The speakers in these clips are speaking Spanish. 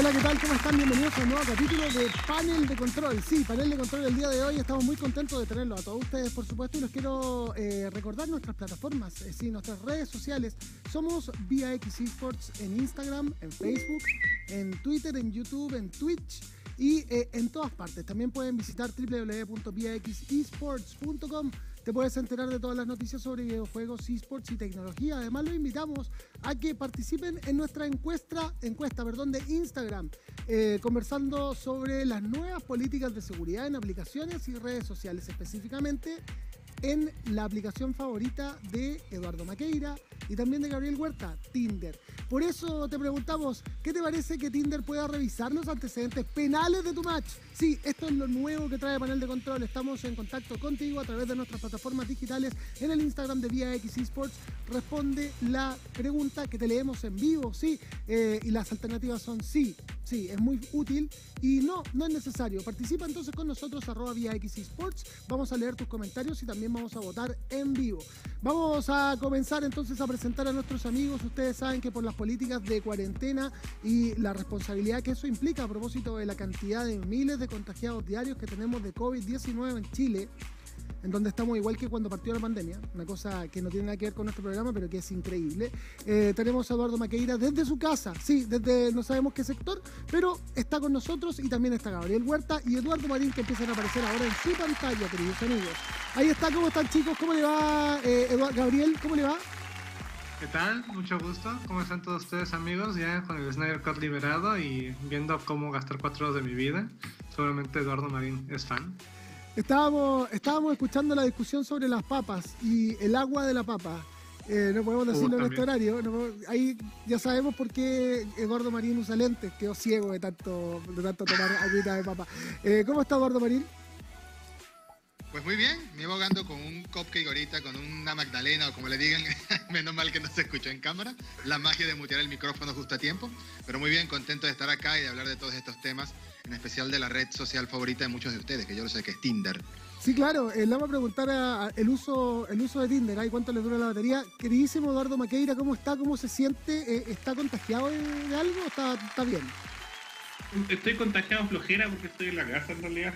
Hola, ¿qué tal? ¿Cómo están? Bienvenidos a un nuevo capítulo de Panel de Control. Sí, Panel de Control el día de hoy. Estamos muy contentos de tenerlo a todos ustedes, por supuesto, y los quiero eh, recordar nuestras plataformas, eh, sí, nuestras redes sociales. Somos vía X Esports en Instagram, en Facebook, en Twitter, en YouTube, en Twitch y eh, en todas partes. También pueden visitar www.viaxesports.com te puedes enterar de todas las noticias sobre videojuegos, esports y tecnología. Además, los invitamos a que participen en nuestra encuesta, encuesta perdón, de Instagram, eh, conversando sobre las nuevas políticas de seguridad en aplicaciones y redes sociales, específicamente en la aplicación favorita de Eduardo Maqueira y también de Gabriel Huerta, Tinder. Por eso te preguntamos, ¿qué te parece que Tinder pueda revisar los antecedentes penales de tu match? Sí, esto es lo nuevo que trae Panel de Control. Estamos en contacto contigo a través de nuestras plataformas digitales en el Instagram de Vía X Esports. Responde la pregunta que te leemos en vivo, sí, eh, y las alternativas son sí, sí, es muy útil y no, no es necesario. Participa entonces con nosotros, arroba Vía X Esports. Vamos a leer tus comentarios y también vamos a votar en vivo. Vamos a comenzar entonces a presentar a nuestros amigos. Ustedes saben que por las políticas de cuarentena y la responsabilidad que eso implica a propósito de la cantidad de miles de contagiados diarios que tenemos de COVID-19 en Chile, en donde estamos igual que cuando partió la pandemia, una cosa que no tiene nada que ver con nuestro programa, pero que es increíble. Eh, tenemos a Eduardo Maqueira desde su casa, sí, desde no sabemos qué sector, pero está con nosotros y también está Gabriel Huerta y Eduardo Marín que empiezan a aparecer ahora en su pantalla, queridos amigos. Ahí está, ¿cómo están chicos? ¿Cómo le va, eh, Eduardo, Gabriel? ¿Cómo le va? ¿Qué tal? Mucho gusto. ¿Cómo están todos ustedes amigos? Ya con el Snyder Cut liberado y viendo cómo gastar cuatro horas de mi vida. Seguramente Eduardo Marín es fan. Estábamos, estábamos escuchando la discusión sobre las papas y el agua de la papa. Eh, no podemos decirlo en este horario. ahí ya sabemos por qué Eduardo Marín usa lentes. Quedó ciego de tanto, de tanto tomar agüita de papa. Eh, ¿Cómo está Eduardo Marín? Pues muy bien, me iba ahogando con un cupcake ahorita, con una magdalena o como le digan, menos mal que no se escuchó en cámara, la magia de mutear el micrófono justo a tiempo, pero muy bien, contento de estar acá y de hablar de todos estos temas, en especial de la red social favorita de muchos de ustedes, que yo lo sé que es Tinder. Sí, claro, eh, le vamos a preguntar el, uso, el uso de Tinder, ¿y cuánto le dura la batería? Queridísimo Eduardo Maqueira, ¿cómo está? ¿Cómo se siente? Eh, ¿Está contagiado de, algo o está, está bien? Estoy contagiado flojera porque estoy en la casa en realidad.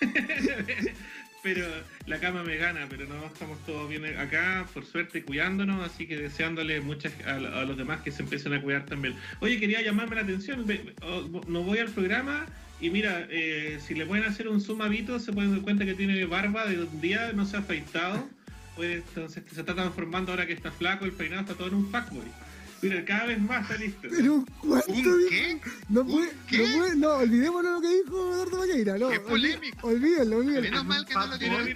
pero la cama me gana, pero no estamos todos bien acá, por suerte, cuidándonos, así que deseándole muchas a, los demás que se empiecen a cuidar también. Oye, quería llamarme la atención, no voy al programa y mira, eh, si le pueden hacer un zoom a Vito, se pueden dar cuenta que tiene barba de un día, no se ha afeitado, pues entonces se está transformando ahora que está flaco, el peinado está todo en un fuckboy. Mira, cada vez más está listo. Pero, ¿cuánto ¿Un qué? No, puede, qué? no puede, no, olvidémonos lo que dijo Eduardo Maqueira, no. Qué polémico. Olvídenlo, olvídenlo. Menos mal que no lo tiene.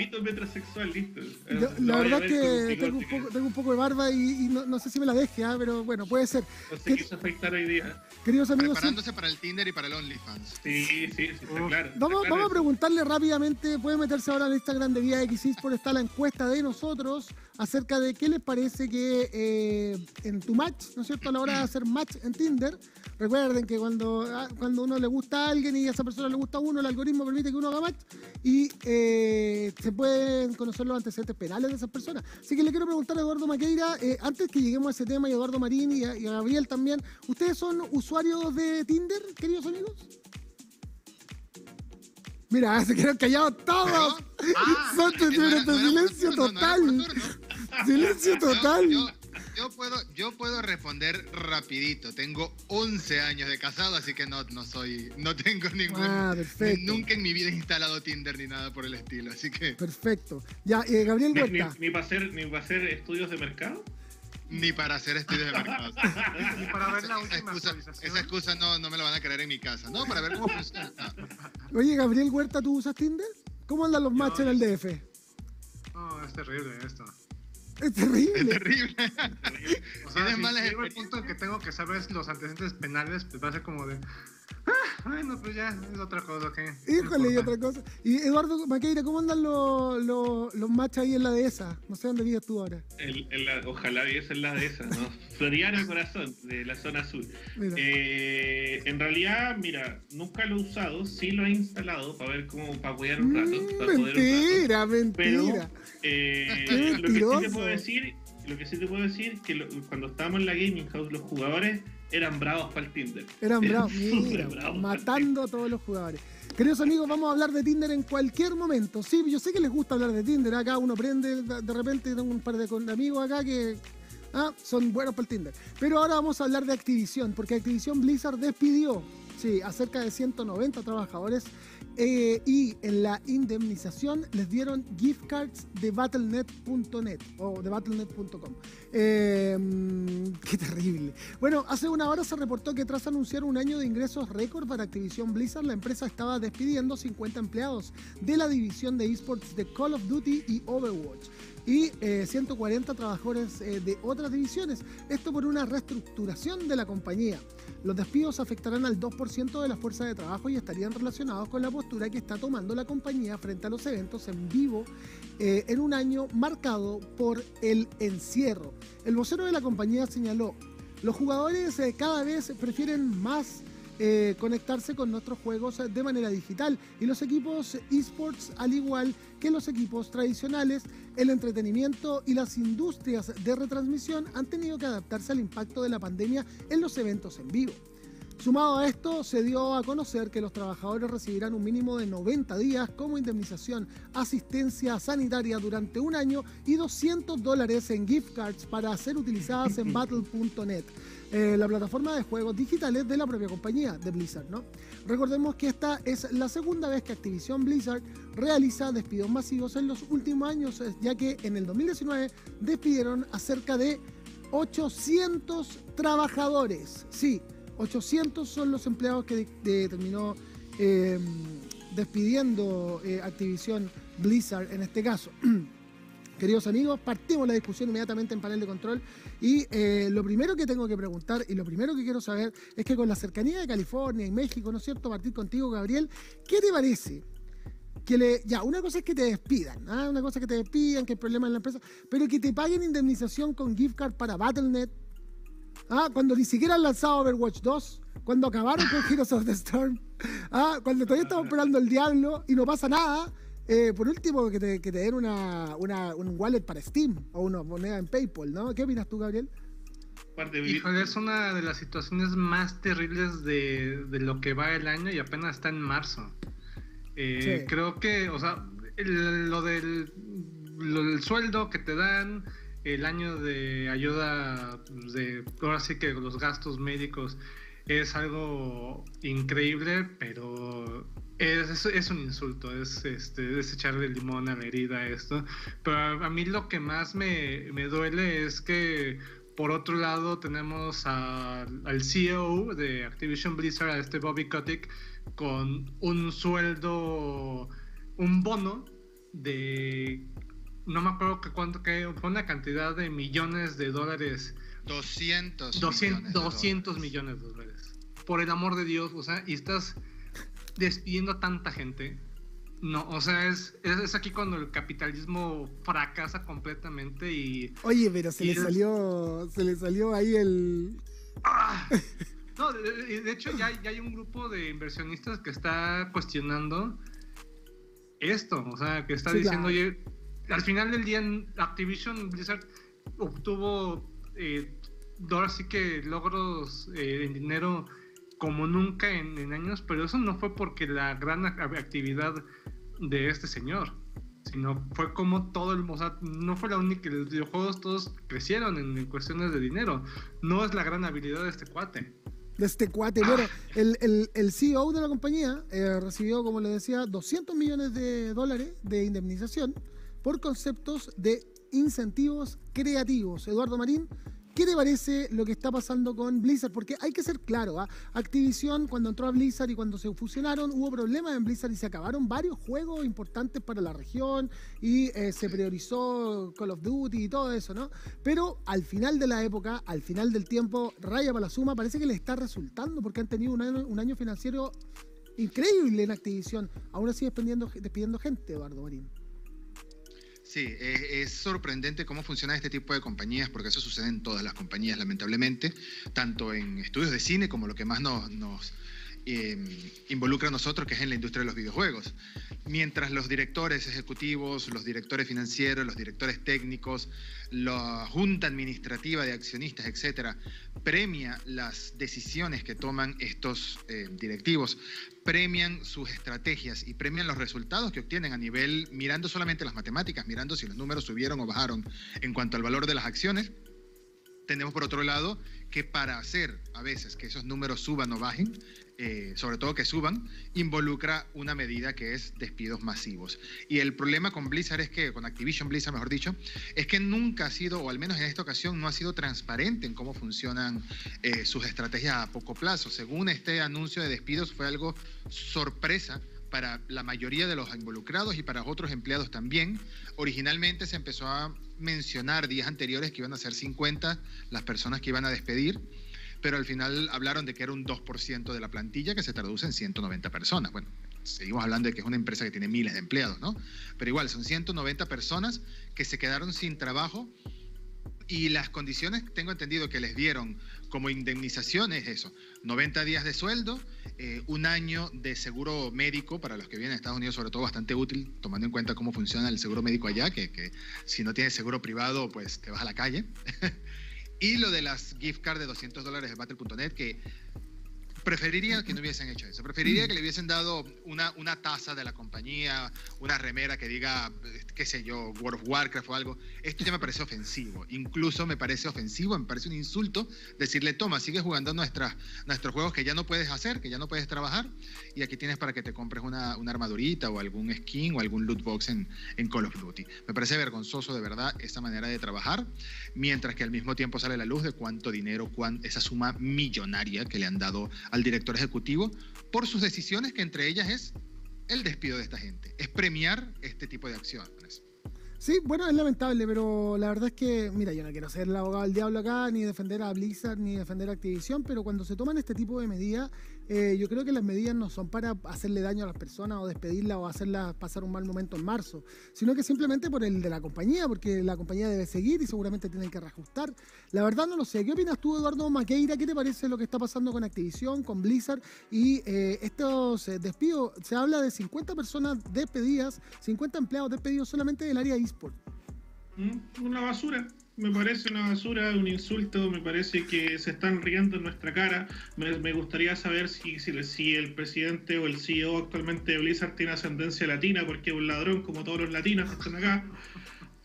Vito metrosexual, listo. la verdad es que tengo un, poco, tengo un, poco, de barba y, no, no, sé si me la deje, ¿ah? pero bueno, puede ser. No se quiso afectar hoy día. Queridos amigos. Preparándose para el Tinder y para el OnlyFans. Sí, sí, sí, está claro. Vamos, vamos a preguntarle rápidamente, puede meterse ahora en Instagram de Vía X por está la encuesta de nosotros acerca de qué les parece que eh, en tu match, ¿no es cierto? A la hora de hacer match en Tinder, recuerden que cuando, ah, cuando uno le gusta a alguien y a esa persona le gusta a uno, el algoritmo permite que uno haga match y eh, se pueden conocer los antecedentes penales de esas personas. Así que le quiero preguntar a Eduardo Maqueira, eh, antes que lleguemos a ese tema, y a Eduardo Marín y a, Gabriel también, ¿ustedes son usuarios de Tinder, queridos amigos? Mira, se quedaron callados todos. Ah, son silencio total. Silencio total yo puedo, yo puedo responder rapidito. Tengo 11 años de casado, así que no, no soy, no tengo ningún, ah, nunca en mi vida he instalado Tinder ni nada por el estilo, así que. Perfecto. Ya, eh, Gabriel Huerta. Ni, para hacer, ni para hacer estudios de mercado. Ni para hacer estudios de mercado. ni para ver la última esa excusa, esa excusa no, no me la van a creer en mi casa. No, para ver cómo funciona. Oye, Gabriel Huerta, ¿tú usas Tinder? ¿Cómo andan los matches en el DF? No, es terrible esto. Es terrible. Es terrible. o sea, si llega el punto que tengo que saber los antecedentes penales, pues va a ser como de. Bueno, pues ya, es otra cosa, ¿ok? Híjole, y otra cosa. Y Eduardo Maqueira, ¿cómo andan los, los, los matches ahí en la dehesa? No sé dónde vives tú ahora. El, ojalá viviese en la dehesa, ¿no? Floriano Corazón, de la zona sur. Eh, en realidad, mira, nunca lo he usado, sí lo he instalado para ver cómo, para apoyar un rato. Mm, para mentira, poder un mentira. Pero, eh, lo que sí te puedo decir lo que sí te puedo decir es que cuando estábamos en la Gaming House, los jugadores eran bravos para el Tinder. Eran bravos, súper mira, bravos matando a todos los jugadores. Queridos amigos, vamos a hablar de Tinder en cualquier momento. Sí, yo sé que les gusta hablar de Tinder. Acá uno prende, de repente tengo un par de amigos acá que ah, son buenos para el Tinder. Pero ahora vamos a hablar de Activision, porque Activision Blizzard despidió, sí, a cerca de 190 trabajadores eh, y en la indemnización les dieron gift cards de battle.net o de battle.net.com. Mm, qué terrible. Bueno, hace una hora se reportó que tras anunciar un año de ingresos récord para Activision Blizzard, la empresa estaba despidiendo 50 empleados de la división de esports de Call of Duty y Overwatch y eh, 140 trabajadores eh, de otras divisiones. Esto por una reestructuración de la compañía. Los despidos afectarán al 2% de la fuerza de trabajo y estarían relacionados con la postura que está tomando la compañía frente a los eventos en vivo eh, en un año marcado por el encierro. El vocero de la compañía señaló, los jugadores eh, cada vez prefieren más eh, conectarse con nuestros juegos eh, de manera digital y los equipos esports, al igual que los equipos tradicionales, el entretenimiento y las industrias de retransmisión han tenido que adaptarse al impacto de la pandemia en los eventos en vivo. Sumado a esto, se dio a conocer que los trabajadores recibirán un mínimo de 90 días como indemnización, asistencia sanitaria durante un año y 200 dólares en gift cards para ser utilizadas en battle.net, eh, la plataforma de juegos digitales de la propia compañía de Blizzard. ¿no? Recordemos que esta es la segunda vez que Activision Blizzard realiza despidos masivos en los últimos años, eh, ya que en el 2019 despidieron a cerca de 800 trabajadores. Sí, 800 son los empleados que terminó eh, despidiendo eh, Activision Blizzard en este caso. Queridos amigos, partimos la discusión inmediatamente en panel de control y eh, lo primero que tengo que preguntar y lo primero que quiero saber es que con la cercanía de California y México, ¿no es cierto? Partir contigo, Gabriel, ¿qué te parece? Que le, ya, una cosa es que te despidan, ¿ah? una cosa es que te despidan, que hay problemas en la empresa, pero que te paguen indemnización con gift card para Battle.net, ¿ah? cuando ni siquiera han lanzado Overwatch 2, cuando acabaron con Heroes of the Storm, ¿ah? cuando todavía estamos esperando el diablo y no pasa nada. Eh, por último, que te, que te den una, una- un wallet para Steam o una moneda en PayPal, ¿no? ¿Qué opinas tú, Gabriel? Híjole, es una de las situaciones más terribles de, de lo que va el año y apenas está en marzo. Eh, Sí. Creo que, o sea, el- lo, del, lo del sueldo que te dan, el año de ayuda, pues, de ahora sí que los gastos médicos es algo increíble, pero es, es, un insulto, es, este, es echarle limón a la herida esto. Pero a, a mí lo que más me, me duele es que por otro lado tenemos a- al CEO de Activision Blizzard, a este Bobby Kotick, con un sueldo, un bono de, no me acuerdo que cuánto, que fue una cantidad de millones de dólares 200 200, millones de 200 dólares. millones de dólares. Por el amor de Dios, o sea, y estás despidiendo a tanta gente. No, o sea, es, es, es aquí cuando el capitalismo fracasa completamente y... Oye, pero se le es- salió, se le salió ahí el... ¡Ah! No, de, de- de hecho ya, ya hay un grupo de inversionistas que está cuestionando esto, o sea, que está Sí, diciendo, claro. oye, al final del día Activision Blizzard obtuvo, eh, ahora sí que logros eh, en dinero como nunca en, en años, pero eso no fue porque la gran ac- actividad de este señor, sino fue como todo el, o sea, no fue la única, los videojuegos todos crecieron en, en cuestiones de dinero, no es la gran habilidad de este cuate. de este cuate. Bueno, el, el, el CEO de la compañía eh, recibió, como le decía, 200 millones de dólares de indemnización por conceptos de incentivos creativos. Eduardo Marín, ¿qué te parece lo que está pasando con Blizzard? Porque hay que ser claro, ¿ah? Activision cuando entró a Blizzard y cuando se fusionaron hubo problemas en Blizzard y se acabaron varios juegos importantes para la región y eh, se priorizó Call of Duty y todo eso, ¿no? Pero al final de la época, al final del tiempo, raya para la suma, parece que le está resultando porque han tenido un año, un año financiero increíble en Activision. Aún así despidiendo, despidiendo gente, Eduardo Marín. Sí, es, es sorprendente cómo funciona este tipo de compañías, porque eso sucede en todas las compañías, lamentablemente, tanto en estudios de cine como lo que más nos, eh, involucra a nosotros, que es en la industria de los videojuegos. Mientras los directores ejecutivos, los directores financieros, los directores técnicos, la junta administrativa de accionistas, etcétera, premia las decisiones que toman estos eh, directivos, premian sus estrategias y premian los resultados que obtienen a nivel, mirando solamente las matemáticas, mirando si los números subieron o bajaron en cuanto al valor de las acciones. Tenemos por otro lado que para hacer a veces que esos números suban o bajen, eh, sobre todo que suban, involucra una medida que es despidos masivos. Y el problema con Blizzard es que, con Activision Blizzard mejor dicho, es que nunca ha sido, o al menos en esta ocasión, no ha sido transparente en cómo funcionan eh, sus estrategias a poco plazo. Según este anuncio de despidos fue algo sorpresa para la mayoría de los involucrados y para otros empleados también. Originalmente se empezó a mencionar días anteriores que iban a ser 50 las personas que iban a despedir pero al final hablaron de que era un 2% de la plantilla que se traduce en 190 personas. Bueno, seguimos hablando de que es una empresa que tiene miles de empleados, ¿no? Pero igual, son 190 personas que se quedaron sin trabajo y las condiciones, tengo entendido que les dieron como indemnización es eso, 90 días de sueldo, eh, un año de seguro médico para los que vienen a Estados Unidos, sobre todo bastante útil, tomando en cuenta cómo funciona el seguro médico allá, que, que si no tienes seguro privado, pues te vas a la calle. Y lo de las gift cards de 200 dólares de Battle.net, que preferiría que no hubiesen hecho eso. Preferiría que le hubiesen dado una, una taza de la compañía, una remera que diga, qué sé yo, World of Warcraft o algo. Esto ya me parece ofensivo. Incluso me parece ofensivo, me parece un insulto decirle, toma, sigue jugando nuestras, nuestros juegos que ya no puedes hacer, que ya no puedes trabajar, y aquí tienes para que te compres una, una armadurita o algún skin o algún loot box en, en Call of Duty. Me parece vergonzoso de verdad esa manera de trabajar, mientras que al mismo tiempo sale la luz de cuánto dinero, esa suma millonaria que le han dado al director ejecutivo por sus decisiones, que entre ellas es el despido de esta gente, es premiar este tipo de acciones. Sí, bueno, es lamentable, pero la verdad es que, mira, yo no quiero ser el abogado del diablo acá, ni defender a Blizzard, ni defender a Activision, pero cuando se toman este tipo de medidas, eh, yo creo que las medidas no son para hacerle daño a las personas o despedirlas o hacerlas pasar un mal momento en marzo, sino que simplemente por el de la compañía, porque la compañía debe seguir y seguramente tienen que reajustar. La verdad no lo sé. ¿Qué opinas tú, Eduardo Maqueira? ¿Qué te parece lo que está pasando con Activision, con Blizzard y eh, estos eh, despidos? Se habla de 50 personas despedidas, 50 empleados despedidos solamente del área eSport. Mm, una basura me parece una basura, un insulto, me parece que se están riendo en nuestra cara. Me, gustaría saber si, si, el presidente o el CEO actualmente de Blizzard tiene ascendencia latina, porque es un ladrón como todos los latinos que están acá.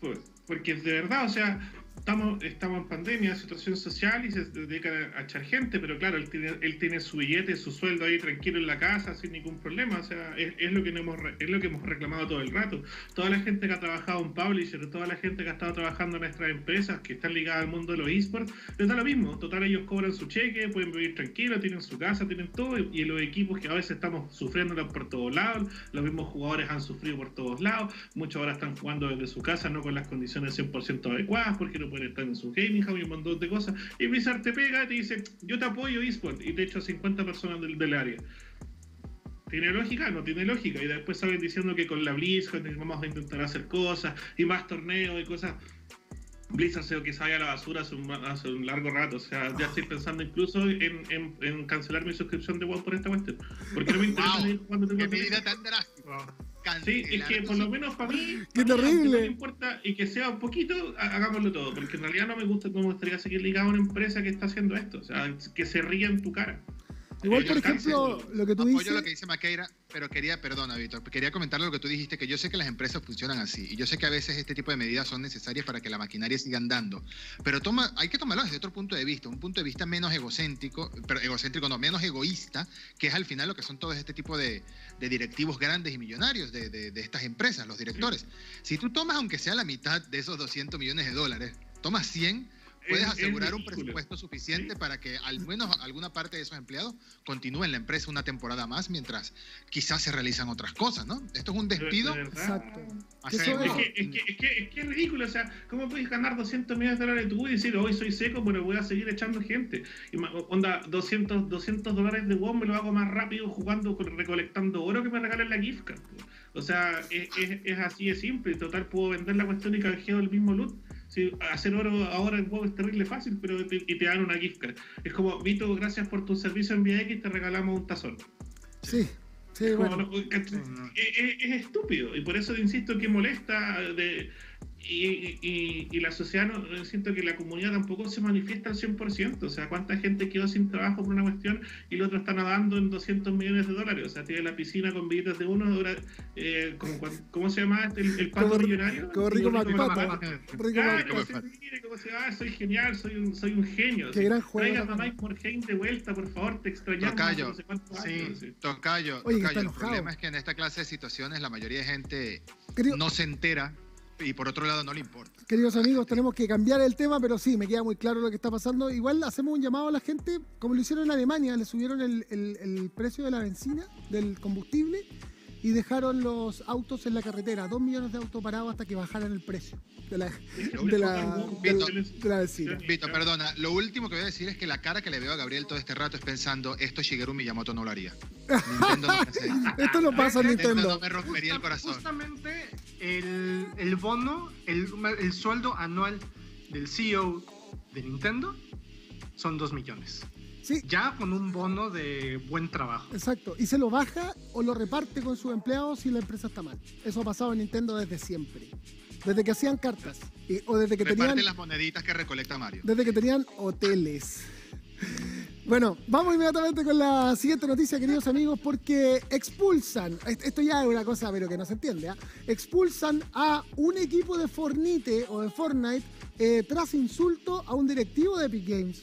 Pues, porque de verdad, o sea, estamos, estamos en pandemia, situación social y se dedica a, echar gente, pero claro, él tiene, él tiene su billete, su sueldo ahí tranquilo en la casa sin ningún problema, o sea, es, lo, que hemos, es lo que hemos reclamado todo el rato. Toda la gente que ha trabajado en Publisher, toda la gente que ha estado trabajando en nuestras empresas que están ligadas al mundo de los esports, les da lo mismo, total ellos cobran su cheque, pueden vivir tranquilos, tienen su casa, tienen todo, y, los equipos que a veces estamos sufriendo por todos lados, los mismos jugadores han sufrido por todos lados, muchos ahora están jugando desde su casa, no con las condiciones 100% adecuadas, porque no pueden estar en su gaming hub y un montón de cosas. Y Blizzard te pega y te dice, yo te apoyo eSport, y te echo a 50 personas del, del área. ¿Tiene lógica? No tiene lógica. Y después salen diciendo que con la BlizzCon vamos a intentar hacer cosas y más torneos y cosas. Blizzard se que sale a la basura hace un, hace un, largo rato. O sea, ya estoy pensando incluso en, en, en cancelar mi suscripción de WoW por esta cuestión. Porque no me interesa wow, cuando tengo ¿Qué medida tan drástica? Sí, es que por lo menos para mí, ¡Qué terrible! no importa y que sea un poquito, hagámoslo todo, porque en realidad no me gusta, no me gustaría seguir ligado a una empresa que está haciendo esto, o sea, que se ría en tu cara. Igual, por ejemplo, lo que tú Apoyo dices... lo que dice Maqueira, pero quería, perdona, Víctor, quería comentar lo que tú dijiste, que yo sé que las empresas funcionan así, y yo sé que a veces este tipo de medidas son necesarias para que la maquinaria siga andando, pero toma, hay que tomarlo desde otro punto de vista, un punto de vista menos egocéntrico, pero egocéntrico no, menos egoísta, que es al final lo que son todos este tipo de, de directivos grandes y millonarios de, de, de, estas empresas, los directores. Si tú tomas, aunque sea la mitad de esos 200 millones de dólares, tomas 100 puedes asegurar un presupuesto suficiente ¿Sí? para que al menos alguna parte de esos empleados continúe en la empresa una temporada más mientras quizás se realizan otras cosas, ¿no? Esto es un despido. De, Exacto. Es que, es, que, es, que, es, que, es ridículo, o sea, ¿cómo puedes ganar 200 millones de dólares tú y decir, hoy soy seco, pero voy a seguir echando gente? Y onda, 200, 200 dólares de WoW me lo hago más rápido jugando, recolectando oro que me regalen la gift card. O sea, es, es, así de simple. Total, puedo vender la cuestión y canjeo el mismo loot. Sí, hacer oro ahora en WoW es terrible fácil, pero te, y te dan una gift card. Es como, Vito, gracias por tu servicio en VX, te regalamos un tazón. Sí, sí, Como bueno. no- es, es- es estúpido y por eso insisto que molesta de, y, y- y la sociedad, no, siento que la comunidad tampoco se manifiesta al 100%, o sea, cuánta gente quedó sin trabajo por una cuestión y el otro está nadando en 200 millones de dólares, o sea, tiene la piscina con billetes de uno, ahora, eh, ¿cómo se llama este, el, el pato Como- millonario? como Rico. Macpato. Rico Macpato. como se mire, como se va, soy genial, soy un, soy un genio. Qué gran juego Traigan a. Mike de vuelta, por favor, te extrañamos. Tocayo. no sé cuántos Sí. años, sí. Tocayo, Oye, tocayo, el problema es que en esta clase de situaciones la mayoría de gente no se entera y por otro lado no le importa. Queridos amigos, tenemos que cambiar el tema, pero sí, me queda muy claro lo que está pasando. Igual hacemos un llamado a la gente, como lo hicieron en Alemania, le subieron el, el- el precio de la benzina, del combustible, y dejaron los autos en la carretera, dos millones de autos parados hasta que bajaran el precio de la, de la, de la- de la benzina. Vito, perdona, lo último que voy a decir es que la cara que le veo a Gabriel todo este rato es pensando, esto Shigeru Miyamoto no lo haría. Nintendo no, hace- Esto no pasa en Nintendo no Nintendo. me rompería el corazón. Justamente el, el bono, el, el sueldo anual del CEO de Nintendo son 2 millones. Sí, Ya con un bono de buen trabajo. exacto. Y se lo baja o lo reparte con sus empleados si la empresa está mal. Eso ha pasado en Nintendo desde siempre. Desde que hacían cartas. y- o desde que Reparte tenían... las moneditas que recolecta Mario. Desde que tenían hoteles. Bueno, vamos inmediatamente con la siguiente noticia, queridos amigos, porque expulsan, est- esto ya es una cosa, pero que no se entiende, ¿ah? expulsan a un equipo de Fornite o de Fortnite eh, tras insulto a un directivo de Epic Games.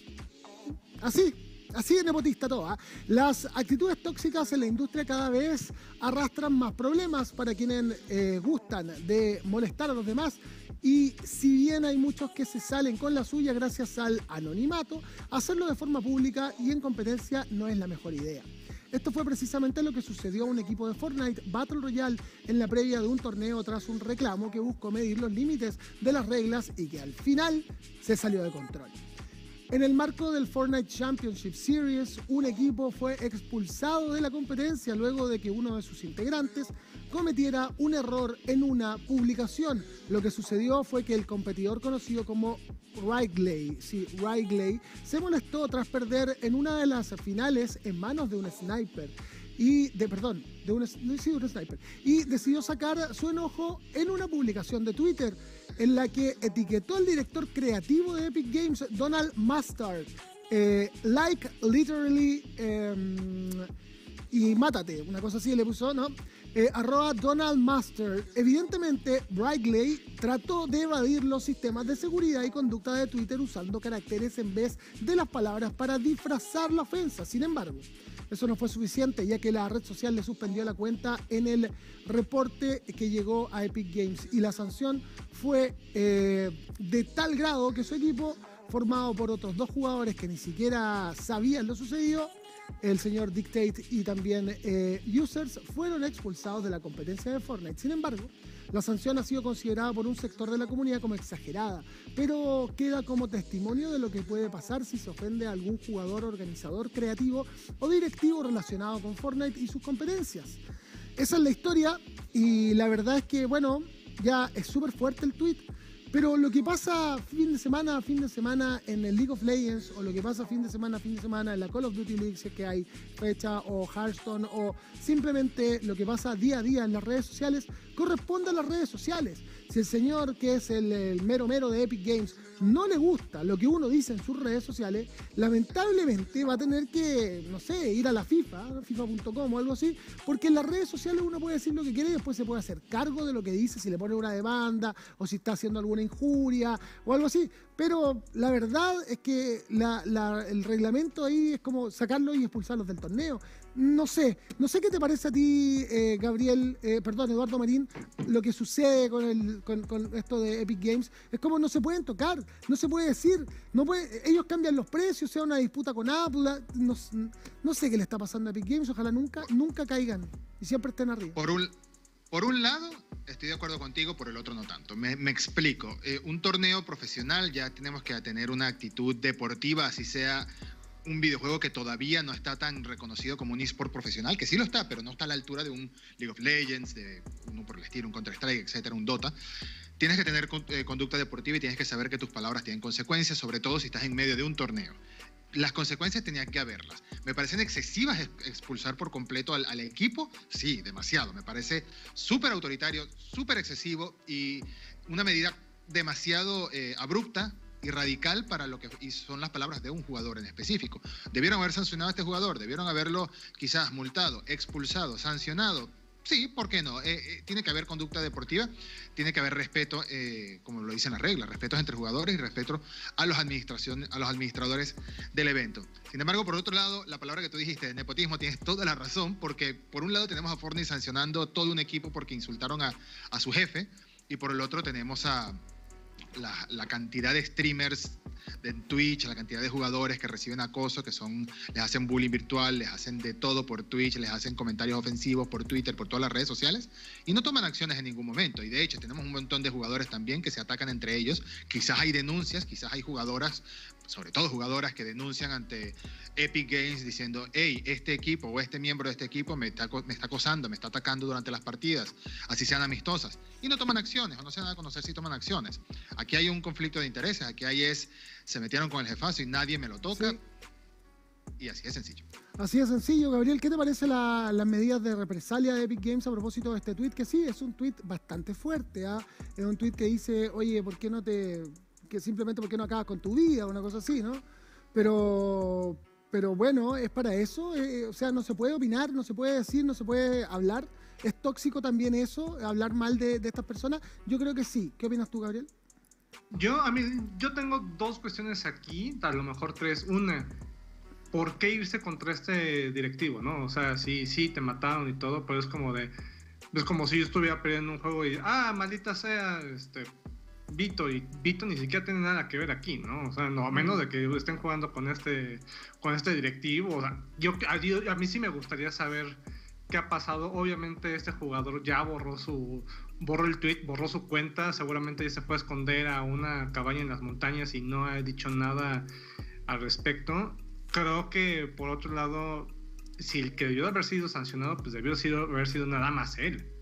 Así, así de nepotista todo. ¿ah? Las actitudes tóxicas en la industria cada vez arrastran más problemas para quienes eh, gustan de molestar a los demás. Y si bien hay muchos que se salen con la suya gracias al anonimato, hacerlo de forma pública y en competencia no es la mejor idea. Esto fue precisamente lo que sucedió a un equipo de Fortnite Battle Royale en la previa de un torneo tras un reclamo que buscó medir los límites de las reglas y que al final se salió de control. En el marco del Fortnite Championship Series, un equipo fue expulsado de la competencia luego de que uno de sus integrantes cometiera un error en una publicación. Lo que sucedió fue que el competidor conocido como Wrigley, sí, se molestó tras perder en una de las finales en manos de un sniper y de perdón, de un, sí, sniper y decidió sacar su enojo en una publicación de Twitter en la que etiquetó al director creativo de Epic Games, Donald Mustard, eh, like literally em, y mátate, una cosa así le puso, ¿no? Eh, arroba Donald Mustard. Evidentemente, Brightly trató de evadir los sistemas de seguridad y conducta de Twitter usando caracteres en vez de las palabras para disfrazar la ofensa. Sin embargo, eso no fue suficiente ya que la red social le suspendió la cuenta en el reporte que llegó a Epic Games y la sanción fue eh, de tal grado que su equipo, formado por otros dos jugadores que ni siquiera sabían lo sucedido, el señor Dictate y también eh, Users fueron expulsados de la competencia de Fortnite. Sin embargo, la sanción ha sido considerada por un sector de la comunidad como exagerada, pero queda como testimonio de lo que puede pasar si se ofende a algún jugador, organizador, creativo o directivo relacionado con Fortnite y sus competencias. Esa es la historia y la verdad es que, bueno, ya es súper fuerte el tweet. Pero lo que pasa fin de semana a fin de semana en el League of Legends o lo que pasa fin de semana a fin de semana en la Call of Duty League, si es que hay fecha o Hearthstone o simplemente lo que pasa día a día en las redes sociales, corresponde a las redes sociales. Si el señor que es el, mero mero de Epic Games no le gusta lo que uno dice en sus redes sociales, lamentablemente va a tener que, no sé, ir a la FIFA, FIFA.com o algo así, porque en las redes sociales uno puede decir lo que quiere y después se puede hacer cargo de lo que dice, si le pone una demanda o si está haciendo alguna injuria o algo así. Pero la verdad es que la- el reglamento ahí es como sacarlo y expulsarlos del torneo. No sé, no sé qué te parece a ti, eh, Gabriel, eh, perdón, Eduardo Marín, lo que sucede con, el, con, esto de Epic Games. Es como no se pueden tocar, no se puede decir, no puede, ellos cambian los precios, sea una disputa con Apple, no, no sé qué le está pasando a Epic Games, ojalá nunca, nunca caigan y siempre estén arriba. Por un, por un lado, estoy de acuerdo contigo, por el otro no tanto. Me, me explico. Eh, un torneo profesional ya tenemos que tener una actitud deportiva, así sea un videojuego que todavía no está tan reconocido como un eSport profesional, que sí lo está, pero no está a la altura de un League of Legends, de uno por el un Counter-Strike, etcétera, un Dota. Tienes que tener eh, conducta deportiva y tienes que saber que tus palabras tienen consecuencias, sobre todo si estás en medio de un torneo. las consecuencias tenían que haberlas. ¿Me parecen excesivas expulsar por completo al, equipo? Sí, demasiado. Me parece súper autoritario, súper excesivo y una medida demasiado eh, abrupta y radical para lo que son las palabras de un jugador en específico. Debieron haber sancionado a este jugador, debieron haberlo quizás multado, expulsado, sancionado, Sí, ¿por qué no? Eh, eh, tiene que haber conducta deportiva, tiene que haber respeto, eh, como lo dicen las reglas, respeto entre jugadores y respeto a los, a los administradores del evento. Sin embargo, por otro lado, la palabra que tú dijiste, nepotismo, tienes toda la razón, porque por un lado tenemos a Fortnite sancionando todo un equipo porque insultaron a, a su jefe, y por el otro tenemos a, la, cantidad de streamers de Twitch, la cantidad de jugadores que reciben acoso, que son, les hacen bullying virtual, les hacen de todo por Twitch, les hacen comentarios ofensivos por Twitter, por todas las redes sociales, y no toman acciones en ningún momento. Y de hecho, tenemos un montón de jugadores también que se atacan entre ellos. Quizás hay denuncias, quizás hay jugadoras sobre todo jugadoras que denuncian ante Epic Games diciendo, hey, este equipo o este miembro de este equipo me está, me está acosando, me está atacando durante las partidas, así sean amistosas. Y no toman acciones, o no se dan a conocer si toman acciones. Aquí hay un conflicto de intereses, aquí hay es, se metieron con el jefazo y nadie me lo toca. Y así es sencillo. Así es sencillo, Gabriel. ¿Qué te parece las medidas de represalia de Epic Games a propósito de este tweet? Que sí, es un tweet bastante fuerte. ¿ah? Es un tweet que dice, oye, ¿por qué no te simplemente porque no acabas con tu vida, una cosa así, ¿no? Pero, pero bueno, es para eso, eh, o sea, no se puede opinar, no se puede decir, no se puede hablar. ¿Es tóxico también eso, hablar mal de, estas personas? Yo creo que sí. ¿Qué opinas tú, Gabriel? Yo, a mí, yo tengo dos cuestiones aquí, a lo mejor tres. Una, ¿por qué irse contra este directivo, no? O sea, sí, sí, te mataron y todo, pero es como de... Es como si yo estuviera perdiendo un juego y, ah, maldita sea, este, Vito y Vito ni siquiera tiene nada que ver aquí, ¿no? O sea, no, a menos de que estén jugando con este, con este directivo. O sea, yo, a, mí sí me gustaría saber qué ha pasado. Obviamente este jugador ya borró su, borró el tweet, borró su cuenta. Seguramente ya se fue a esconder a una cabaña en las montañas y no ha dicho nada al respecto. Creo que por otro lado, si el que debió haber sido sancionado, pues debió haber sido nada más él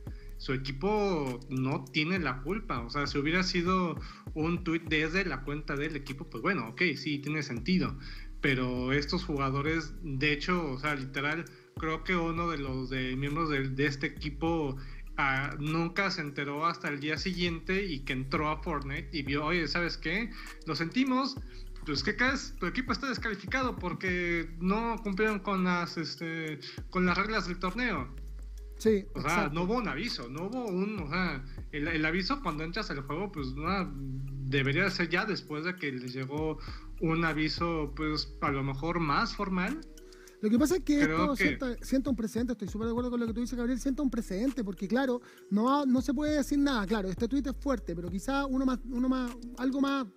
su equipo no tiene la culpa. O sea, si hubiera sido un tweet desde la cuenta del equipo, pues bueno, ok, sí, tiene sentido. Pero estos jugadores, de hecho, o sea, literal, creo que uno de los de, miembros de, este equipo ah, nunca se enteró hasta el día siguiente y que entró a Fortnite y vio, oye, ¿sabes qué? Lo sentimos, pues ¿qué crees? Tu equipo está descalificado porque no cumplieron con las, este, con las reglas del torneo. Sí. O sea, no hubo un aviso, no hubo un. O sea, el, aviso cuando entras al juego, pues no, debería ser ya después de que les llegó un aviso, pues a lo mejor más formal. Lo que pasa es que esto Sienta, un precedente, estoy súper de acuerdo con lo que tú dices, Gabriel, sienta un precedente, porque claro, no, no se puede decir nada, claro, este tuit es fuerte, pero quizá uno más, uno más, algo más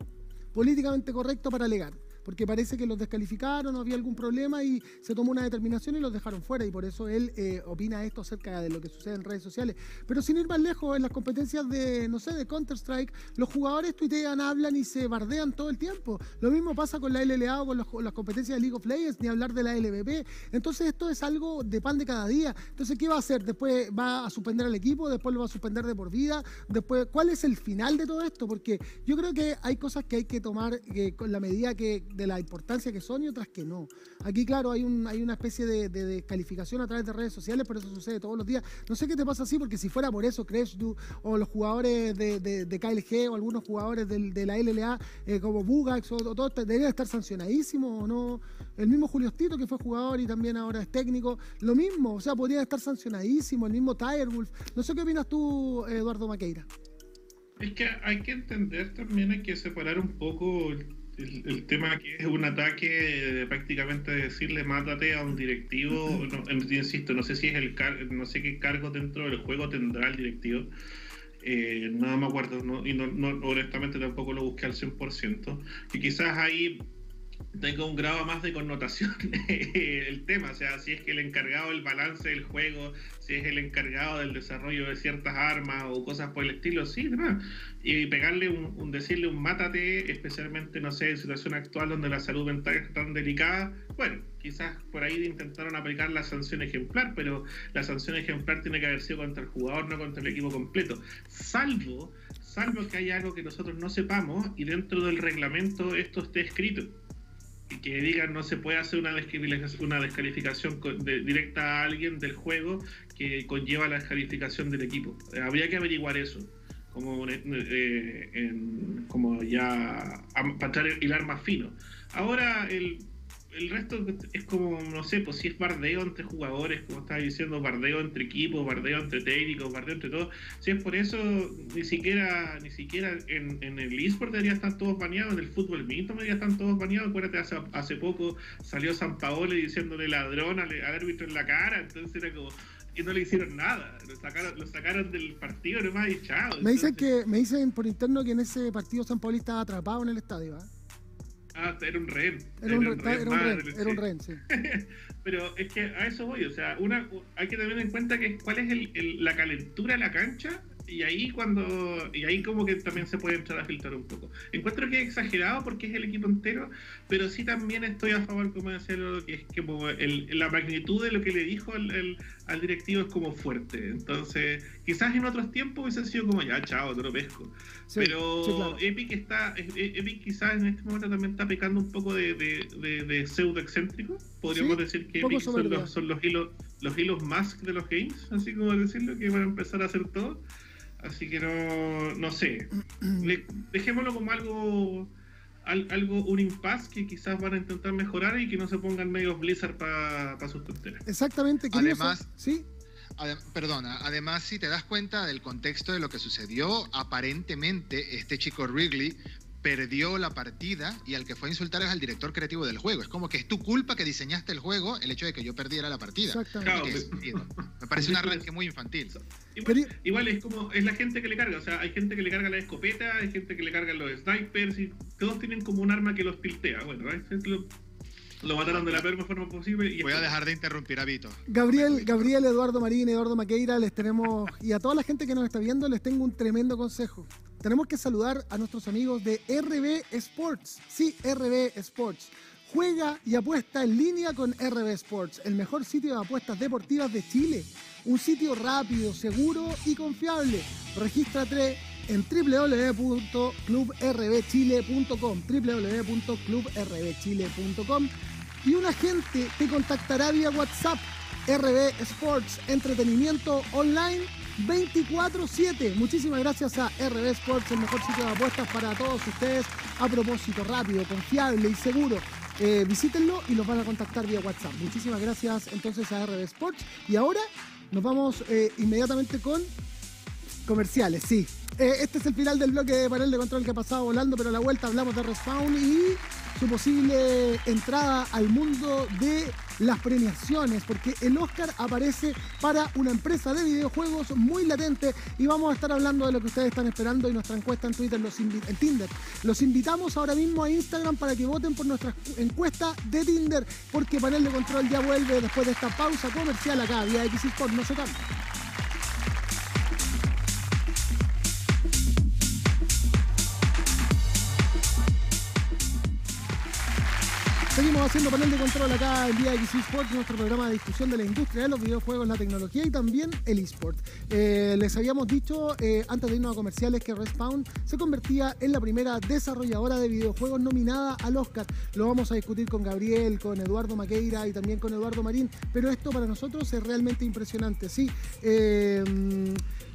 políticamente correcto para alegar porque parece que los descalificaron, había algún problema y se tomó una determinación y los dejaron fuera y por eso él eh, opina esto acerca de lo que sucede en redes sociales. Pero sin ir más lejos, en las competencias de, no sé, de Counter-Strike, los jugadores tuitean, hablan y se bardean todo el tiempo. Lo mismo pasa con la LLA o con las competencias de League of Legends, ni hablar de la LVP. Entonces esto es algo de pan de cada día. Entonces, ¿qué va a hacer? Después va a suspender al equipo, después lo va a suspender de por vida, después, ¿cuál es el final de todo esto? Porque yo creo que hay cosas que hay que tomar eh, con la medida que de la importancia que son y otras que no. Aquí, claro, hay, un, hay una especie de, descalificación a través de redes sociales, pero eso sucede todos los días. No sé qué te pasa así, porque si fuera por eso, tú, o los jugadores de, de, KLG o algunos jugadores de la LLA eh, como Bugax o, o todos deberían estar sancionadísimos o no. El mismo Julio Stito, que fue jugador y también ahora es técnico, lo mismo, o sea, podrían estar sancionadísimos, el mismo Wolf No sé qué opinas tú, Eduardo Maqueira. Es que hay que entender también, hay que separar un poco tema que es un ataque de prácticamente decirle mátate a un directivo, no, insisto, no sé si es el no sé qué cargo dentro del juego tendrá el directivo. Eh, no me acuerdo, y no, honestamente tampoco lo busqué al 100%, que quizás ahí tenga un grado más de connotación el tema, o sea, si es que el encargado del balance del juego, si es el encargado del desarrollo de ciertas armas o cosas por el estilo, sí, Y pegarle un, decirle un mátate, especialmente, no sé, en situación actual donde la salud mental es tan delicada, bueno, quizás por ahí intentaron aplicar la sanción ejemplar, pero la sanción ejemplar tiene que haber sido contra el jugador, no contra el equipo completo, salvo salvo que haya algo que nosotros no sepamos y dentro del reglamento esto esté escrito que digan no se puede hacer una una descalificación directa a alguien del juego que conlleva la descalificación del equipo. habría que averiguar eso como, eh, como ya para hilar más fino. Ahora el el resto es como, no sé, pues si es bardeo entre jugadores, como estaba diciendo, bardeo entre equipos, bardeo entre técnicos, bardeo entre todos. Si es por eso, ni siquiera ni siquiera en, en el eSport debería estar todos baneados, en el fútbol mixto debería estar todos baneados. Acuérdate, hace, hace poco salió San Paolo diciéndole ladrón al, árbitro en la cara, entonces era como y no le hicieron nada. Lo sacaron, lo sacaron del partido nomás y chao. Me dicen que me dicen por interno que en ese partido San Paolo estaba atrapado en el estadio. ¿eh? Ah, era un rehén. Era, un, rehén, sí. Pero es que a eso voy, o sea, una hay que tener en cuenta que cuál es el, la calentura de la cancha y ahí cuando y ahí como que también se puede entrar a filtrar un poco. Encuentro que es exagerado porque es el equipo entero pero sí también estoy a favor como decirlo que es que el, la magnitud de lo que le dijo el, al directivo es como fuerte. Entonces quizás en otros tiempos hubiese sido como ya chao te lo pesco. Pero Epic está Epic quizás en este momento también está pecando un poco de, de, pseudo excéntrico podríamos decir que Epic son los, son los hilos los hilos más de los games así como decirlo que van a empezar a hacer todo Así que no, no sé. dejémoslo como algo, algo, un impasse que quizás van a intentar mejorar y que no se pongan medio Blizzard para sus tonteras. Exactamente. Además, ¿sí? perdona, además si te das cuenta del contexto de lo que sucedió, aparentemente este chico Wrigley perdió la partida y al que fue a insultar es al director creativo del juego. Es como que es tu culpa que diseñaste el juego el hecho de que yo perdiera la partida. me parece un arranque muy infantil. Igual, es como, es la gente que le carga, o sea, hay gente que le carga la escopeta, hay gente que le carga los snipers y todos tienen como un arma que los piltea. Bueno, lo, lo mataron de la peor forma posible. Y Voy a dejar de interrumpir a Vito. Gabriel, Gabriel, Eduardo Marín, Eduardo Maqueira, les tenemos, y a toda la gente que nos está viendo, les tengo un tremendo consejo tenemos que saludar a nuestros amigos de RB Sports. Sí, RB Sports. Juega y apuesta en línea con RB Sports, el mejor sitio de apuestas deportivas de Chile. Un sitio rápido, seguro y confiable. Regístrate en www.clubrbchile.com www.clubrbchile.com y un agente te contactará vía WhatsApp RB Sports Entretenimiento Online 24-7. Muchísimas gracias a RB Sports, el mejor sitio de apuestas para todos ustedes. A propósito, rápido, confiable y seguro. Eh, visítenlo y los van a contactar vía WhatsApp. Muchísimas gracias entonces a RB Sports. Y ahora nos vamos eh, inmediatamente con comerciales, sí. Eh, este es el final del bloque de panel de control que ha pasado volando, pero a la vuelta hablamos de Respawn y su posible entrada al mundo de las premiaciones, porque el Oscar aparece para una empresa de videojuegos muy latente y vamos a estar hablando de lo que ustedes están esperando y nuestra encuesta en Twitter, los en Tinder. Los invitamos ahora mismo a Instagram para que voten por nuestra encuesta de Tinder, porque Panel de Control ya vuelve después de esta pausa comercial acá, vía X no se cambia. Haciendo panel de control acá en Día X Esports, nuestro programa de discusión de la industria de los videojuegos, la tecnología y también el eSport. Eh, les habíamos dicho eh, antes de irnos a comerciales que Respawn se convertía en la primera desarrolladora de videojuegos nominada al Oscar. Lo vamos a discutir con Gabriel, con Eduardo Maqueira y también con Eduardo Marín, pero esto para nosotros es realmente impresionante. Sí. Eh,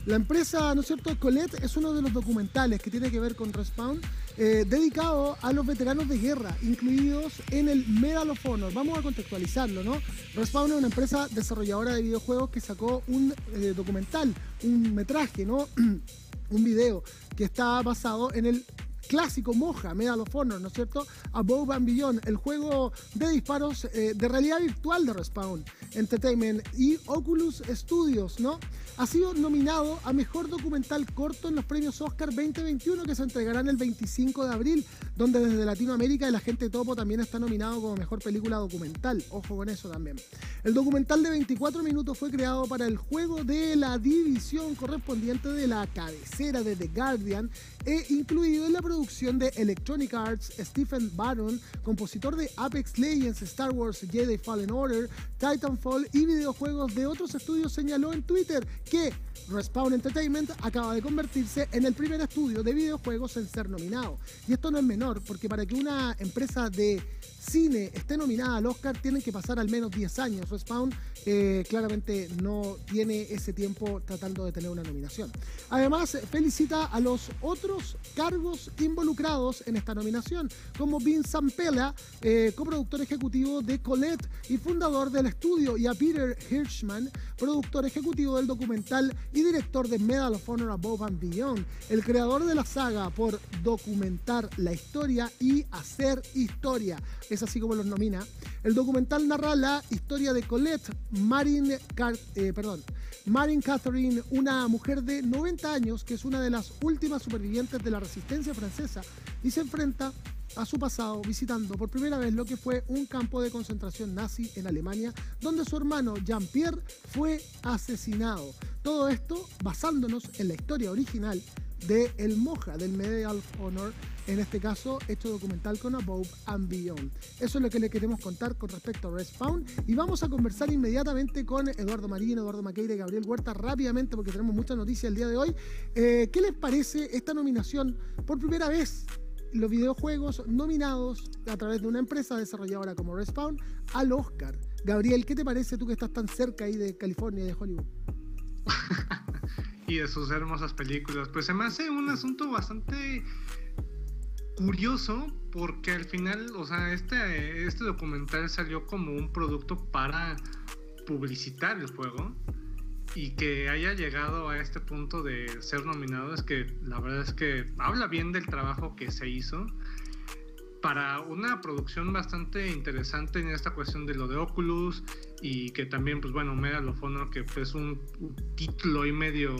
la empresa, ¿no es cierto? Colette es uno de los documentales que tiene que ver con Respawn, eh, dedicado a los veteranos de guerra, incluidos en el Medal of Honor. Vamos a contextualizarlo, ¿no? Respawn es una empresa desarrolladora de videojuegos que sacó un eh, documental, un metraje, ¿no? un video que está basado en el clásico Moja, Medal of Honor, ¿no es cierto? Above and Beyond, el juego de disparos eh, de realidad virtual de Respawn Entertainment y Oculus Studios, ¿no? Ha sido nominado a Mejor Documental Corto en los premios Oscar 2021 que se entregarán el 25 de abril, donde desde Latinoamérica el agente Topo también está nominado como Mejor Película Documental. Ojo con eso también. El documental de 24 minutos fue creado para el juego de la división correspondiente de la cabecera de The Guardian e incluido en la producción de Electronic Arts Stephen Barron, compositor de Apex Legends, Star Wars Jedi Fallen Order, Titanfall y videojuegos de otros estudios, señaló en Twitter que Respawn Entertainment acaba de convertirse en el primer estudio de videojuegos en ser nominado. Y esto no es menor, porque para que una empresa de cine esté nominada al Oscar, tienen que pasar al menos 10 años. Respawn eh, claramente no tiene ese tiempo tratando de tener una nominación. Además, felicita a los otros cargos involucrados en esta nominación, como Vince Zampella, eh, coproductor ejecutivo de Colette y fundador del estudio, y a Peter Hirschman, productor ejecutivo del documental y director de Medal of Honor Above and Beyond, el creador de la saga por documentar la historia y hacer historia. Así como los nomina. El documental narra la historia de Colette, Marin, eh, perdón, Marin Catherine, una mujer de 90 años que es una de las últimas supervivientes de la resistencia francesa y se enfrenta a su pasado visitando por primera vez lo que fue un campo de concentración nazi en Alemania, donde su hermano Jean-Pierre fue asesinado. Todo esto basándonos en la historia original de El Moja, del Medal of Honor, en este caso hecho documental con Above and Beyond. Eso es lo que le queremos contar con respecto a Respawn y vamos a conversar inmediatamente con Eduardo Marín, Eduardo Maqueira y Gabriel Huerta rápidamente porque tenemos muchas noticias el día de hoy. Eh, ¿Qué les parece esta nominación por primera vez los videojuegos nominados a través de una empresa desarrolladora como Respawn al Oscar. Gabriel, ¿qué te parece tú que estás tan cerca ahí de California y de Hollywood? y de sus hermosas películas. Pues se me hace un asunto bastante curioso porque al final, o sea, este, este documental salió como un producto para publicitar el juego y que haya llegado a este punto de ser nominado es que la verdad es que habla bien del trabajo que se hizo para una producción bastante interesante en esta cuestión de lo de Oculus y que también pues bueno Medal of Honor que es un, título y medio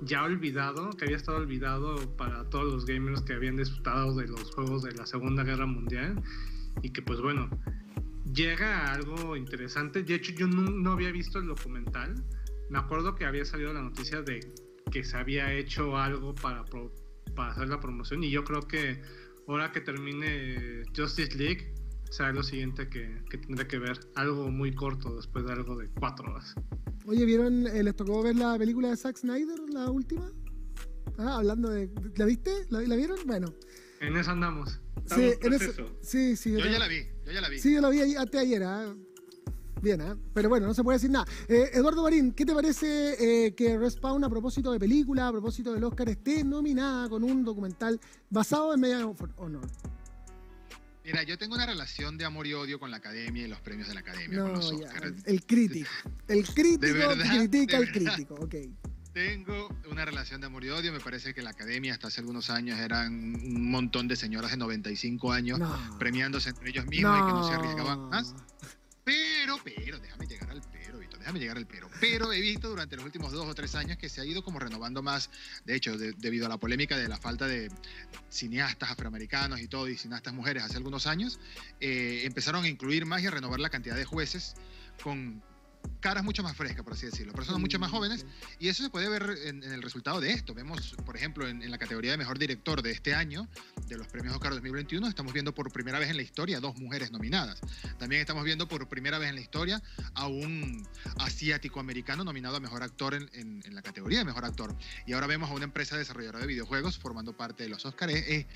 ya olvidado que había estado olvidado para todos los gamers que habían disfrutado de los juegos de la Segunda Guerra Mundial y que pues bueno llega a algo interesante. De hecho yo no había visto el documental. Me acuerdo que había salido la noticia de que se había hecho algo para, para hacer la promoción y yo creo que ahora que termine Justice League será lo siguiente que, que tendré que ver. Algo muy corto después de algo de cuatro horas. Oye, ¿vieron, eh, les tocó ver la película de Zack Snyder, la última? Ah, hablando de... ¿La viste? ¿La, vieron? Bueno. En eso andamos. Sí, en eso, sí, sí. Yo, ya la vi, yo ya la vi. Sí, yo la vi hasta ayer, ¿ah? Bien, ¿eh? pero bueno, no se puede decir nada. Eh, Eduardo Marín, ¿qué te parece eh, que Respawn, a propósito de película, a propósito del Oscar, esté nominada con un documental basado en Medal of Honor? Mira, yo tengo una relación de amor y odio con la academia y los premios de la academia. con los el crítico. El crítico que critica al crítico, ok. Tengo una relación de amor y odio. Me parece que la academia hasta hace algunos años eran un montón de señoras de 95 años premiándose entre ellos mismos y que no se arriesgaban más. Pero, pero, déjame llegar al déjame llegar al pero. Pero he visto durante los últimos dos o tres años que se ha ido como renovando más, de hecho, debido a la polémica de la falta de cineastas afroamericanos y todo, y cineastas mujeres hace algunos años, eh, empezaron a incluir más y a renovar la cantidad de jueces con caras mucho más frescas, por así decirlo, personas mucho más jóvenes, y eso se puede ver en, el resultado de esto. Vemos, por ejemplo, en, la categoría de mejor director de este año, de los premios Oscar 2021, estamos viendo por primera vez en la historia dos mujeres nominadas. También estamos viendo por primera vez en la historia a un asiático americano nominado a mejor actor en, la categoría de mejor actor. Y ahora vemos a una empresa desarrolladora de videojuegos formando parte de los Oscars. Es, es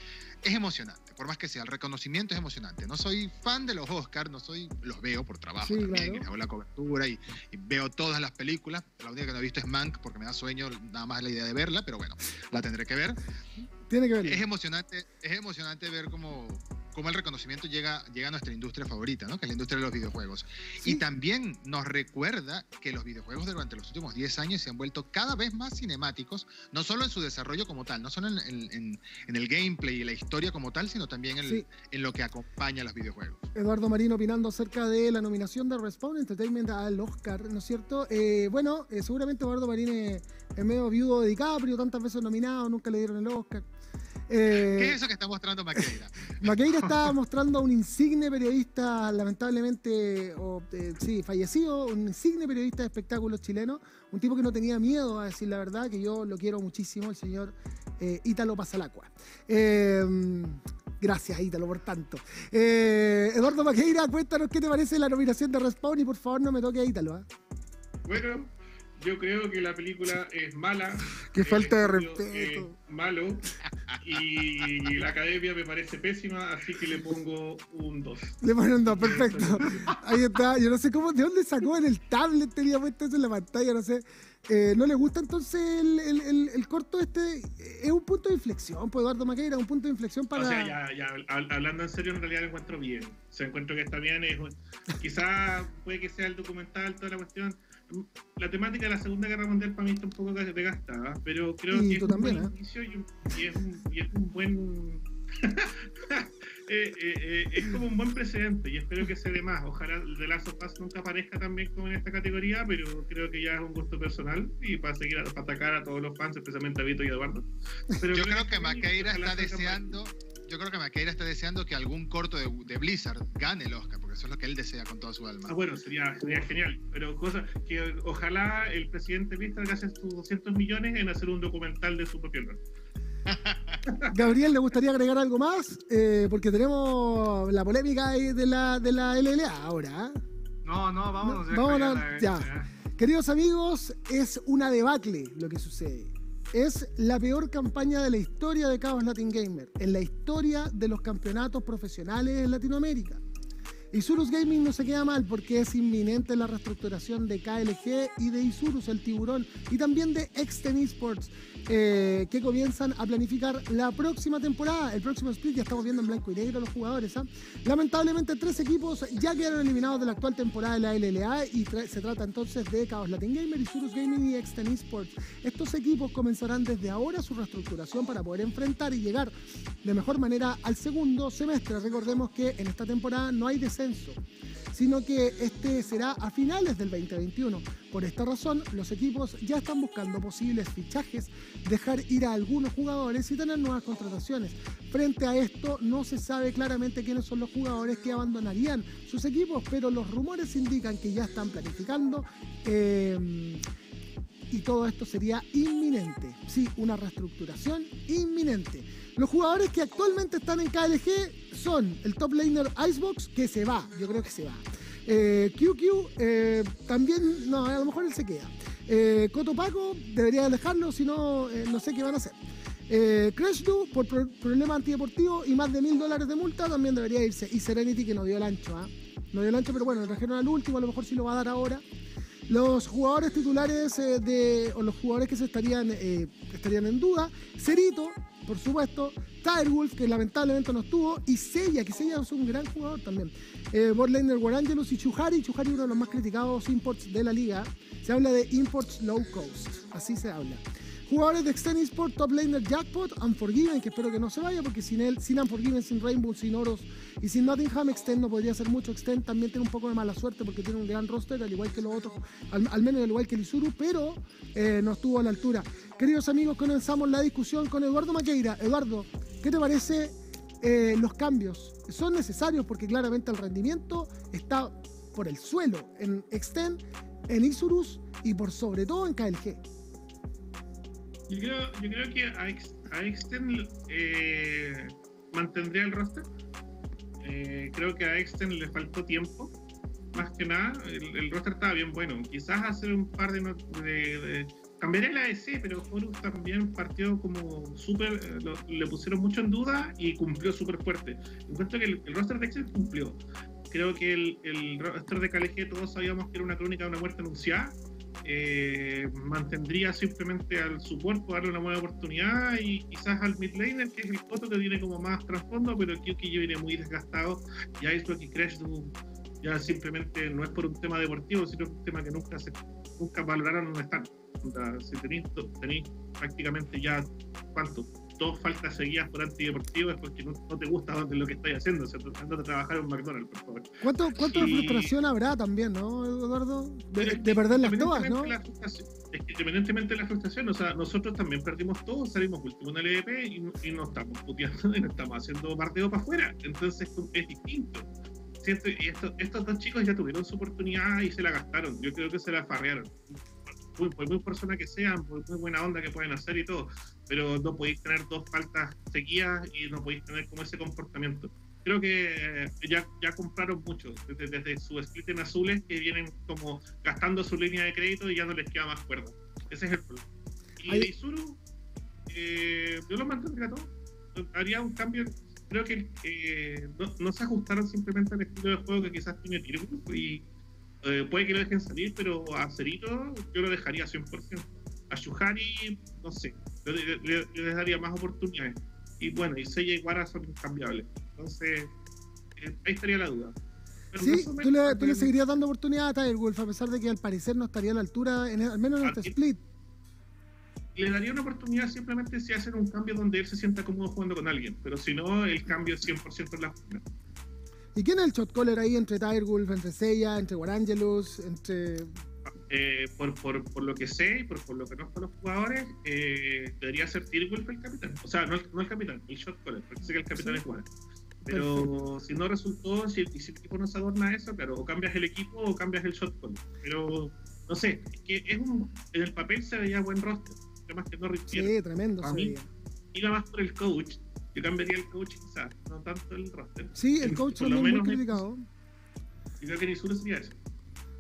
emocionante, por más que sea, el reconocimiento es emocionante. No soy fan de los Oscars, no soy, los veo por trabajo también, hago la cobertura y, veo todas las películas. La única que no he visto es Mank porque me da sueño nada más la idea de verla, pero bueno, la tendré que ver. Tiene que ver. Es emocionante, es emocionante ver cómo cómo el reconocimiento llega, llega a nuestra industria favorita, ¿no? que es la industria de los videojuegos. Y también nos recuerda que los videojuegos durante los últimos 10 años se han vuelto cada vez más cinemáticos, no solo en su desarrollo como tal, no solo en, el gameplay y la historia como tal, sino también en, lo que acompaña a los videojuegos. Eduardo Marino opinando acerca de la nominación de Respawn Entertainment al Oscar, ¿no es cierto? Eh, bueno, eh, seguramente Eduardo Marino es, medio viudo de DiCaprio, tantas veces nominado, nunca le dieron el Oscar. Eh, ¿Qué es eso que está mostrando Maqueira? Maqueira está mostrando a un insigne periodista, lamentablemente, eh, sí, fallecido, un insigne periodista de espectáculos chileno, un tipo que no tenía miedo a decir la verdad, que yo lo quiero muchísimo, el señor eh, Ítalo Pasalacua. gracias, Ítalo, por tanto. Eduardo Maqueira, cuéntanos qué te parece la nominación de Respawn y por favor no me toque a Ítalo. Bueno, yo creo que la película es mala. Qué falta de respeto. malo. y la academia me parece pésima, así que le pongo un 2. Le ponen un 2, perfecto. Ahí está. Yo no sé cómo, de dónde sacó en el tablet, tenía puesto eso en la pantalla, no sé. Eh, ¿No le gusta entonces el, el, el, el, corto este? Es un punto de inflexión, pues Eduardo Maqueira, un punto de inflexión para... O sea, ya, ya, hablando en serio, en realidad lo encuentro bien. O sea, encuentro que está bien. Es, quizá puede que sea el documental, toda la cuestión. La temática de la Segunda Guerra Mundial para mí está un poco desgastada, pero creo que es también, un buen ¿eh? inicio y, un, y, es un, y, es un, buen... eh, eh, es como un buen precedente y espero que se dé más. Ojalá The Last of Us nunca aparezca también como en esta categoría, pero creo que ya es un gusto personal y para seguir a, para atacar a todos los fans, especialmente a Vito y a Eduardo. Pero yo creo que Maqueira está deseando... Yo creo que Maqueira está deseando que algún corto de, de, Blizzard gane el Oscar, porque eso es lo que él desea con toda su alma. Ah, bueno, sería, sería genial. Pero cosa que ojalá el presidente Blizzard gaste sus 200 millones en hacer un documental de su propio honor. Gabriel, ¿le gustaría agregar algo más? Eh, porque tenemos la polémica de la, de la LLA ahora. ¿eh? No, no, vámonos. No, vámonos ya. ya. Queridos amigos, es una debacle lo que sucede. Es la peor campaña de la historia de Chaos Latin Gamer, en la historia de los campeonatos profesionales en Latinoamérica. Isurus Gaming no se queda mal porque es inminente la reestructuración de KLG y de Isurus, el tiburón, y también de Exten Esports, eh, que comienzan a planificar la próxima temporada. El próximo split ya estamos viendo en blanco y negro los jugadores. ¿eh? Lamentablemente, tres equipos ya quedaron eliminados de la actual temporada de la LLA y se trata entonces de Chaos Latin Gamer, Isurus Gaming y Exten Esports. Estos equipos comenzarán desde ahora su reestructuración para poder enfrentar y llegar de mejor manera al segundo semestre. Recordemos que en esta temporada no hay sino que este será a finales del 2021. Por esta razón, los equipos ya están buscando posibles fichajes, dejar ir a algunos jugadores y tener nuevas contrataciones. Frente a esto, no se sabe claramente quiénes son los jugadores que abandonarían sus equipos, pero los rumores indican que ya están planificando. Eh, y todo esto sería inminente. Sí, una reestructuración inminente. Los jugadores que actualmente están en KLG son el top laner Icebox, que se va, yo creo que se va. Eh, QQ eh, también, no, a lo mejor él se queda. Eh, Cotopaco debería dejarlo, si no, eh, no sé qué van a hacer. Eh, Crashdu, por pro problema antideportivo y más de mil dólares de multa, también debería irse. Y Serenity, que no dio el ancho, ¿eh? No dio el ancho, pero bueno, trajeron al último, a lo mejor sí lo va a dar ahora. Los jugadores titulares eh, de, o los jugadores que se estarían, eh, estarían en duda, Cerito, por supuesto, Tirewolf, que lamentablemente no estuvo, y Seiya, que Seiya es un gran jugador también. Eh, Borlaner Warangelus y Chuhari, Chuhari uno de los más criticados imports de la liga. Se habla de imports low cost, así se habla. Jugadores de Extend Sport, Top Laner Jackpot, Unforgiven, que espero que no se vaya, porque sin él, sin Unforgiven, sin Rainbow, sin Oros y sin Nottingham, Extend no podría hacer mucho. Extend también tiene un poco de mala suerte porque tiene un gran roster, al igual que los otros, al, menos al igual que el Isuru, pero eh, no estuvo a la altura. Queridos amigos, comenzamos la discusión con Eduardo Maqueira. Eduardo, ¿qué te parece eh, los cambios? Son necesarios porque claramente el rendimiento está por el suelo en Extend, en Isurus y por sobre todo en KLG. Yo creo, yo creo que a, a Exten eh, mantendría el roster. Eh, creo que a Exten le faltó tiempo. Más que nada, el, roster estaba bien bueno. Quizás hacer un par de. de, de cambiar el AEC, pero Horus también partió como súper. Eh, le pusieron mucho en duda y cumplió súper fuerte. Encuentro que el, roster de Exten cumplió. Creo que el, el roster de KLG todos sabíamos que era una crónica de una muerte anunciada eh, mantendría simplemente al support darle una buena oportunidad y quizás al mid laner que es el Coto que tiene como más trasfondo pero Kyuki ya viene muy desgastado y Iceberg y Crash ya simplemente no es por un tema deportivo sino un tema que nunca se nunca valoraron donde están si tenéis prácticamente ya ¿cuánto? Dos faltas seguidas por antideportivo es porque no, no te gusta lo que estás haciendo, o sea, tratando de trabajar en McDonald's, por favor. ¿Cuánto, cuánto y... frustración habrá también, no, Eduardo? De, de, de perder las todas, ¿no? La es que independientemente de la frustración, o sea, nosotros también perdimos todo, salimos último en el EDP y, y nos estamos puteando y nos estamos haciendo parteo para afuera, entonces es distinto. Siento, y esto, estos dos chicos ya tuvieron su oportunidad y se la gastaron, yo creo que se la farrearon muy, por muy persona que sean, por muy buena onda que pueden hacer y todo, pero no podéis tener dos faltas seguidas y no podéis tener como ese comportamiento. Creo que ya, ya compraron mucho, desde, desde su split en azules, que vienen como gastando su línea de crédito y ya no les queda más cuerda. Ese es el problema. Y Ahí... Isuru, eh, yo lo mantendría todo. haría un cambio. Creo que eh, no, no, se ajustaron simplemente al estilo de juego que quizás tiene Tirgus y eh, puede que lo dejen salir, pero a Cerito yo lo dejaría 100%. A Shuhari, no sé, le, le, daría más oportunidades. Y bueno, y Seiya y Guara son incambiables. Entonces, eh, ahí estaría la duda. sí, tú le, tú le, seguirías dando oportunidad a Tiger Wolf, a pesar de que al parecer no estaría a la altura, en al menos en este split. Le daría una oportunidad simplemente si hacen un cambio donde él se sienta cómodo jugando con alguien, pero si no, el cambio es 100% en la jugada. ¿Y quién es el shot caller ahí entre Tiger Wolf, entre Seiya, entre Warangelus, entre eh, por, por, por, lo que sé y por, por lo que conozco a los jugadores, eh, debería ser Wolf el capitán. O sea, no el, no el capitán, el shot caller, porque sé que el capitán es Juan. Pero si no resultó, si, si, el equipo no se adorna eso, claro, o cambias el equipo o cambias el shot caller. Pero no sé, es que es un, en el papel se veía buen roster. Además que no Sí, tremendo. A mí, iba más por el coach. Yo cambiaría el coach quizás, no tanto el roster. Sí, el coach es muy criticado. Y creo que ni sería eso.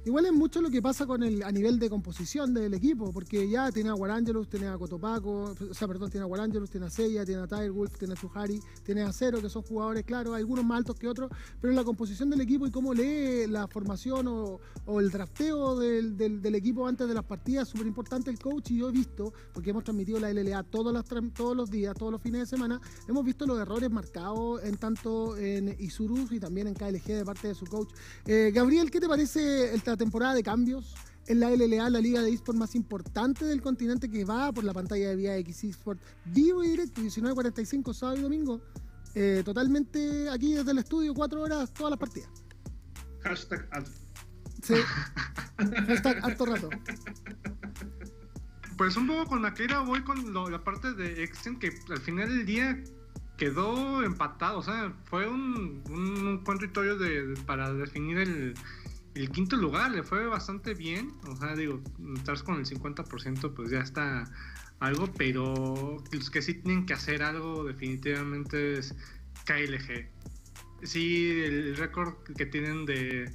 Igual es mucho lo que pasa con el a nivel de composición del equipo, porque ya tiene a Guarangelus, tiene a Cotopaco, o sea, perdón, tiene a Guarangelus, tiene a Seiya, tiene a Tiger Wolf, tiene a Chuhari, tiene a Cero, que son jugadores, claro, algunos más altos que otros, pero la composición del equipo y cómo lee la formación o, el drafteo del, del, equipo antes de las partidas, súper importante el coach, y yo he visto, porque hemos transmitido la LLA todos los, todos los días, todos los fines de semana, hemos visto los errores marcados en tanto en Isurus y también en KLG de parte de su coach. Eh, Gabriel, ¿qué te parece el temporada de cambios en la LLA, la liga de eSport más importante del continente que va por la pantalla de Vía X eSport vivo y directo, 19.45 sábado y domingo. Eh, totalmente aquí desde el estudio, cuatro horas, todas las partidas. Hashtag alto. Sí. Hashtag alto rato. Pues un poco con la que era voy con la parte de Exen que al final del día quedó empatado. O sea, fue un, un, de, para definir el, el quinto lugar le fue bastante bien. O sea, digo, estás con el 50%, pues ya está algo, pero los que sí tienen que hacer algo definitivamente es KLG. Sí, el récord que tienen de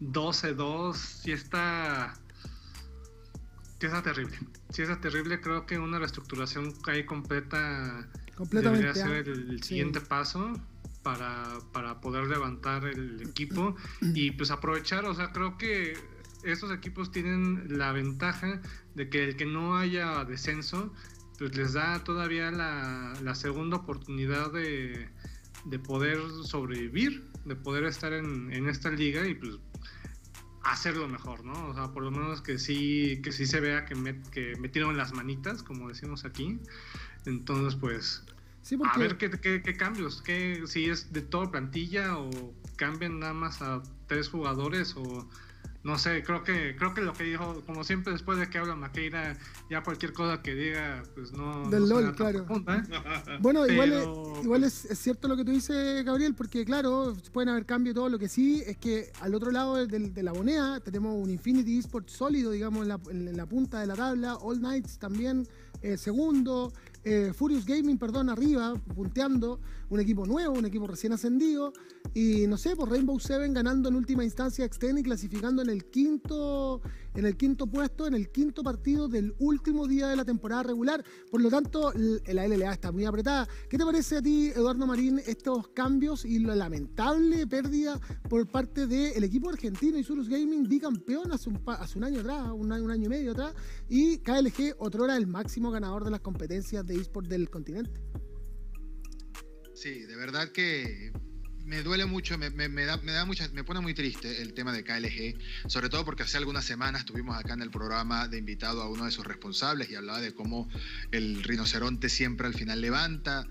12-2 sí está... Sí está terrible. Sí está terrible. Creo que una reestructuración ahí completa debería ser el, siguiente paso para, para poder levantar el equipo y pues aprovechar, o sea, creo que estos equipos tienen la ventaja de que el que no haya descenso, pues les da todavía la, la segunda oportunidad de, de, poder sobrevivir, de poder estar en, en, esta liga y pues hacerlo mejor, ¿no? O sea, por lo menos que sí, que sí se vea que, que metieron las manitas, como decimos aquí. Entonces, pues, a ver qué, qué, cambios, qué, si es de toda plantilla o cambian nada más a tres jugadores o no sé, creo que creo que lo que dijo, como siempre después de que habla Maqueira, ya cualquier cosa que diga, pues no... Del LOL, claro. ¿eh? Bueno, igual, es, igual es, cierto lo que tú dices, Gabriel, porque claro, pueden haber cambios y todo, lo que sí es que al otro lado de, la moneda tenemos un Infinity Esports sólido, digamos, en la, en la punta de la tabla, All Knights también eh, segundo, eh, Furious Gaming, perdón, arriba, punteando, un equipo nuevo, un equipo recién ascendido, y no sé, por pues Rainbow Seven ganando en última instancia Extend y clasificando en el quinto, en el quinto puesto, en el quinto partido del último día de la temporada regular. Por lo tanto, la LLA está muy apretada. ¿Qué te parece a ti, Eduardo Marín, estos cambios y la lamentable pérdida por parte del equipo argentino y Surus Gaming, bicampeón hace un, hace un año atrás, un año, un año y medio atrás, y KLG, otrora el máximo ganador de las competencias de eSport del continente? Sí, de verdad que me duele mucho, me, da, me, da mucha, me pone muy triste el tema de KLG, sobre todo porque hace algunas semanas estuvimos acá en el programa de invitado a uno de sus responsables y hablaba de cómo el rinoceronte siempre al final levanta.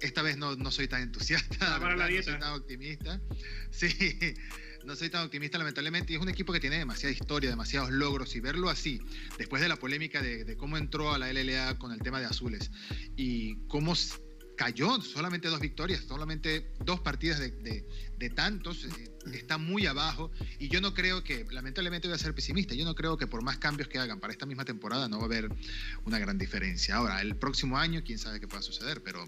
Esta vez no, no soy tan entusiasta, la no soy tan optimista. Sí, no soy tan optimista lamentablemente y es un equipo que tiene demasiada historia, demasiados logros y verlo así, después de la polémica de, de cómo entró a la LLA con el tema de azules y cómo cayó, solamente dos victorias, solamente dos partidas de, tantos, eh, está muy abajo y yo no creo que, lamentablemente voy a ser pesimista, yo no creo que por más cambios que hagan para esta misma temporada no va a haber una gran diferencia. Ahora, el próximo año, quién sabe qué pueda suceder, pero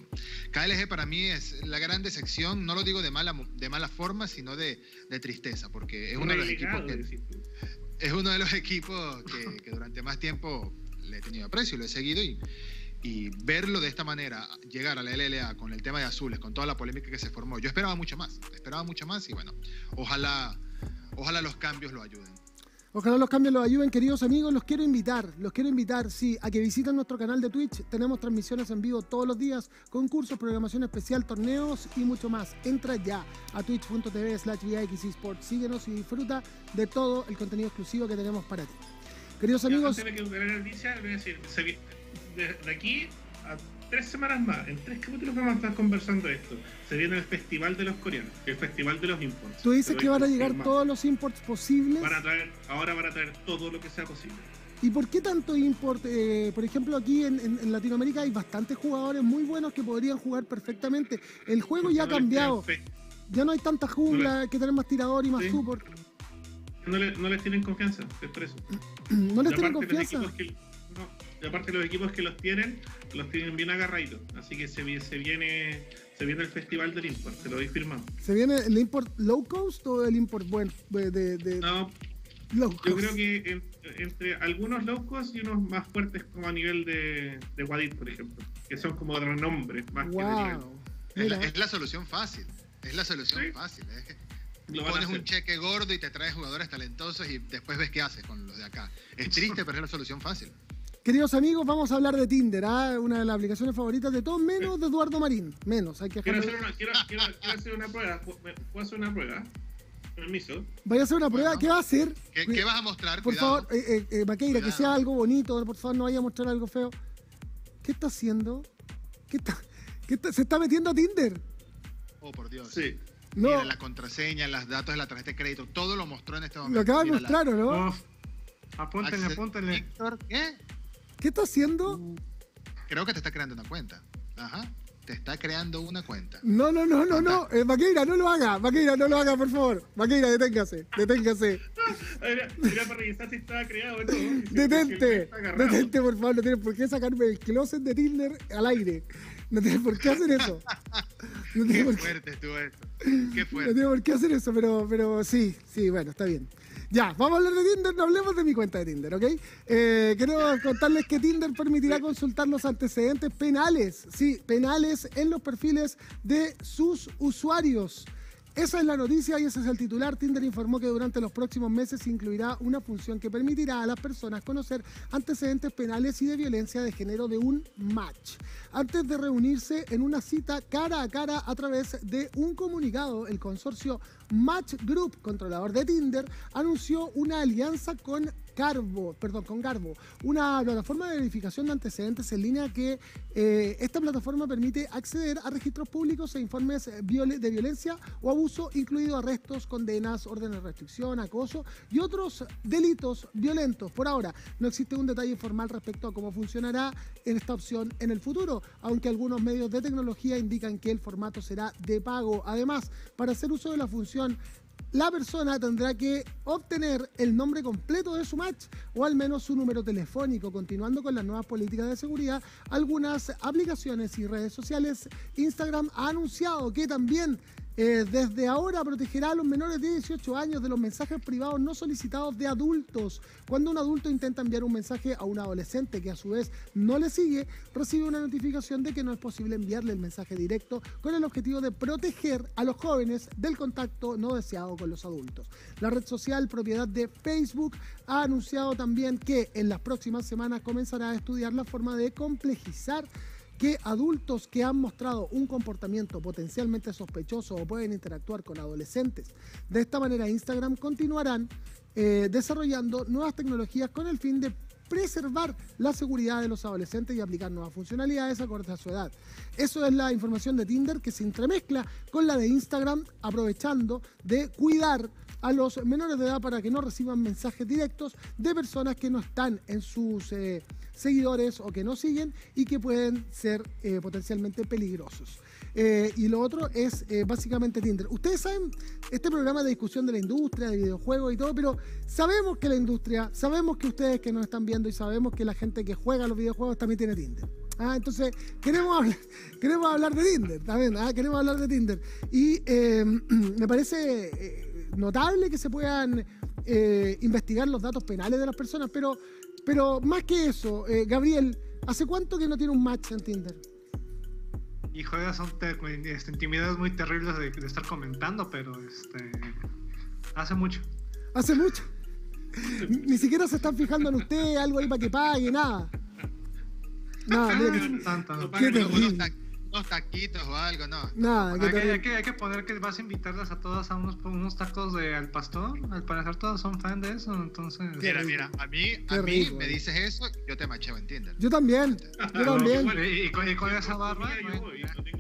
KLG para mí es la gran decepción, no lo digo de mala, de mala forma, sino de, tristeza, porque es uno de los equipos que... Es uno de los equipos que, que durante más tiempo le he tenido aprecio, lo he seguido y Y verlo de esta manera, llegar a la LLA con el tema de azules, con toda la polémica que se formó, yo esperaba mucho más, esperaba mucho más y bueno, ojalá, ojalá los cambios lo ayuden. Ojalá los cambios los ayuden, queridos amigos. Los quiero invitar, los quiero invitar, sí, a que visiten nuestro canal de Twitch. Tenemos transmisiones en vivo todos los días, concursos, programación especial, torneos y mucho más. Entra ya a twitch.tv slash Sports. Síguenos y disfruta de todo el contenido exclusivo que tenemos para ti. Queridos amigos. de aquí a tres semanas más, en tres capítulos vamos a estar conversando esto. Se viene el Festival de los Coreanos, el Festival de los Imports. Tú dices que van a llegar todos los imports posibles. Van a traer, ahora van a traer todo lo que sea posible. ¿Y por qué tanto import? Eh, por ejemplo, aquí en, Latinoamérica hay bastantes jugadores muy buenos que podrían jugar perfectamente. El juego ya ha cambiado. Ya no hay tanta jungla, hay que tener más tirador y más support. No, no, les tienen confianza, es por eso. no les tienen confianza. Y aparte los equipos que los tienen los tienen bien agarraditos. Así que se, se viene se viene el festival del import, te lo doy firmado. ¿Se viene el import low cost o el import bueno? De, no, yo creo que entre algunos low cost y unos más fuertes como a nivel de, de Wadid, por ejemplo, que son como de renombre más que de es, la, es, la, solución fácil, es la solución fácil. ¿eh? Pones un cheque gordo y te traes jugadores talentosos y después ves qué haces con los de acá. Es triste, pero es la solución fácil. Queridos amigos, vamos a hablar de Tinder, ¿ah? una de las aplicaciones favoritas de todos, menos de Eduardo Marín. Menos, hay que quiero hacer, una, quiero, quiero, hacer una prueba. ¿Puedo hacer una prueba? Permiso. Vaya a hacer una prueba. ¿Qué va a hacer? ¿Qué, vas a mostrar? Por favor, eh, eh, eh, Maqueira, que sea algo bonito. Por favor, no vaya a mostrar algo feo. ¿Qué está haciendo? ¿Qué está, qué está, se está metiendo a Tinder? Oh, por Dios. Sí. No. Mira la contraseña, los datos de la tarjeta de crédito, todo lo mostró en este momento. Lo acaba de mostrar, ¿o no? Apúntenle, apúntenle. ¿Qué? ¿Qué está haciendo? Creo que te está creando una cuenta. Ajá. Te está creando una cuenta. No, no, no, no, no. Eh, Maqueira, no lo haga. Maqueira, no lo haga, por favor. Maqueira, deténgase. Deténgase. Mira, para revisar si estaba creado no. Detente. Detente, por favor. No tienes por qué sacarme el closet de Tinder al aire. No tienes por qué hacer eso. No qué fuerte estuvo esto. Qué fuerte. No tienes por qué hacer eso, pero, pero sí, sí, bueno, está bien. Ya, vamos a hablar de Tinder, no hablemos de mi cuenta de Tinder, ¿ok? Eh, quiero contarles que Tinder permitirá consultar los antecedentes penales, sí, penales en los perfiles de sus usuarios. Esa es la noticia y ese es el titular. Tinder informó que durante los próximos meses incluirá una función que permitirá a las personas conocer antecedentes penales y de violencia de género de un match. Antes de reunirse en una cita cara a cara a través de un comunicado, el consorcio Match Group, controlador de Tinder, anunció una alianza con Garbo, perdón, con Garbo, una plataforma de verificación de antecedentes en línea que eh, esta plataforma permite acceder a registros públicos e informes de violencia o abuso, incluidos arrestos, condenas, órdenes de restricción, acoso y otros delitos violentos. Por ahora, no existe un detalle formal respecto a cómo funcionará en esta opción en el futuro, aunque algunos medios de tecnología indican que el formato será de pago. Además, para hacer uso de la función la persona tendrá que obtener el nombre completo de su match o al menos su número telefónico. Continuando con las nuevas políticas de seguridad, algunas aplicaciones y redes sociales, Instagram ha anunciado que también eh, desde ahora protegerá a los menores de 18 años de los mensajes privados no solicitados de adultos. Cuando un adulto intenta enviar un mensaje a un adolescente que a su vez no le sigue, recibe una notificación de que no es posible enviarle el mensaje directo con el objetivo de proteger a los jóvenes del contacto no deseado con los adultos. La red social propiedad de Facebook ha anunciado también que en las próximas semanas comenzará a estudiar la forma de complejizar que adultos que han mostrado un comportamiento potencialmente sospechoso o pueden interactuar con adolescentes. De esta manera, Instagram continuarán eh, desarrollando nuevas tecnologías con el fin de preservar la seguridad de los adolescentes y aplicar nuevas funcionalidades acorde a su edad. Eso es la información de Tinder que se entremezcla con la de Instagram, aprovechando de cuidar a los menores de edad para que no reciban mensajes directos de personas que no están en sus eh, seguidores o que no siguen y que pueden ser eh, potencialmente peligrosos. Eh, y lo otro es básicamente Tinder. Ustedes saben, este programa de discusión de la industria, de videojuegos y todo, pero sabemos que la industria, sabemos que ustedes que nos están viendo y sabemos que la gente que juega los videojuegos también tiene Tinder. Ah, entonces, queremos hablar, queremos hablar de Tinder, también, ah, queremos hablar de Tinder. Y me parece notable que se puedan eh, investigar los datos penales de las personas, pero, pero más que eso, eh, Gabriel, ¿Hace cuánto que no tiene un match en Tinder? Hijo, esas son te- este, intimidades muy terribles de, de estar comentando, pero este. Hace mucho. Hace mucho. Ni siquiera se están fijando en usted, algo ahí para que pague, nada. Nada, mira. No Qué terrible. Unos, ta- unos taquitos o algo, no. nada, Hay que, hay, que, hay que poner que vas a invitarlas a todas a unos, unos tacos de al pastor. Al parecer todos son fan de eso, entonces. Mira, mira, a mí, a mí rico, me eh. dices eso, yo te macheo en Tinder. Yo también, yo también. Igual, Y- y con- y con esa es barba, yo voy, no tengo.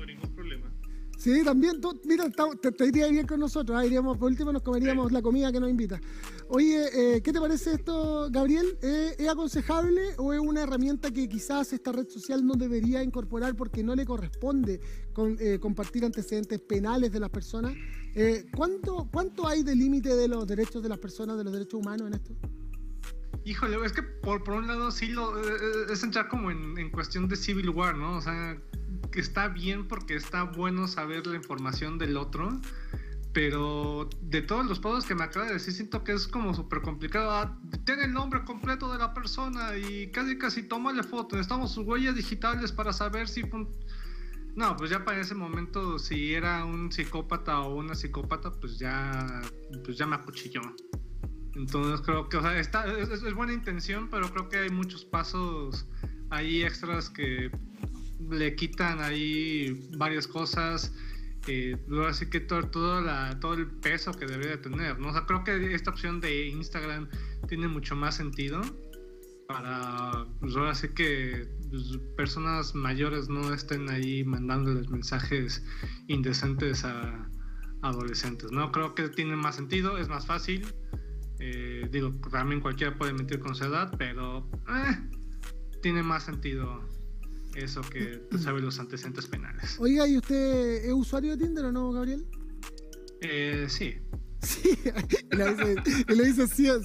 Sí, también. Tú, mira, te, te iría bien con nosotros. ah, iríamos, por último, nos comeríamos la comida que nos invita. Oye, eh, ¿qué te parece esto, Gabriel? ¿Eh, ¿Es aconsejable o es una herramienta que quizás esta red social no debería incorporar porque no le corresponde con, eh, compartir antecedentes penales de las personas? Eh, ¿cuánto, ¿Cuánto hay de límite de los derechos de las personas, de los derechos humanos en esto? Híjole, es que por, por un lado sí lo, eh, es entrar como en, en cuestión de Civil War, ¿no? O sea, que está bien porque está bueno saber la información del otro, pero de todos los pasos que me acaba de decir, siento que es como súper complicado. Ah, ten el nombre completo de la persona y casi casi tómale foto. Necesitamos sus huellas digitales para saber si No, pues ya para ese momento, si era un psicópata o una psicópata, pues ya, pues ya me acuchilló. Entonces creo que, o sea, está, es, es- es buena intención, pero creo que hay muchos pasos ahí extras que le quitan ahí varias cosas. Eh, que todo, todo, la, todo el peso que debería de tener, ¿no? O creo que esta opción de Instagram tiene mucho más sentido para, pues que pues, personas mayores no estén ahí mandándoles mensajes indecentes a adolescentes, ¿no? Creo que tiene más sentido, es más fácil. Eh, digo, también cualquiera puede mentir con su edad, pero eh, tiene más sentido eso que saber los antecedentes penales. Oiga, ¿y usted es usuario de Tinder o no, Gabriel? Eh, sí. Sí, y lo dice, y lo dice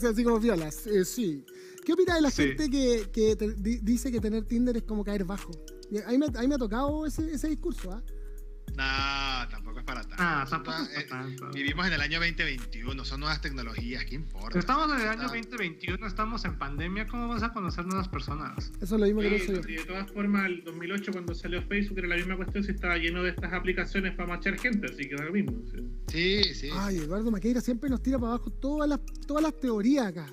así, como violas. Eh, sí. ¿Qué opina de la Sí. gente que, que te- di- dice que tener Tinder es como caer bajo? Y A mí me, me ha tocado ese, ese discurso, ¿ah? No, tampoco es para tanto. Ah, tampoco es para eh, tanto. Vivimos en el año 2021, son nuevas tecnologías, ¿qué importa? Estamos en el año Ah. 2021, estamos en pandemia, ¿cómo vas a conocer nuevas personas? Eso es lo mismo que Sí, yo. y de todas formas, el 2008 cuando salió Facebook era la misma cuestión, si estaba lleno de estas aplicaciones para machar gente, así que da lo mismo. sí. Sí, sí. Ay, Eduardo Maqueira siempre nos tira para abajo todas las, todas las teorías acá.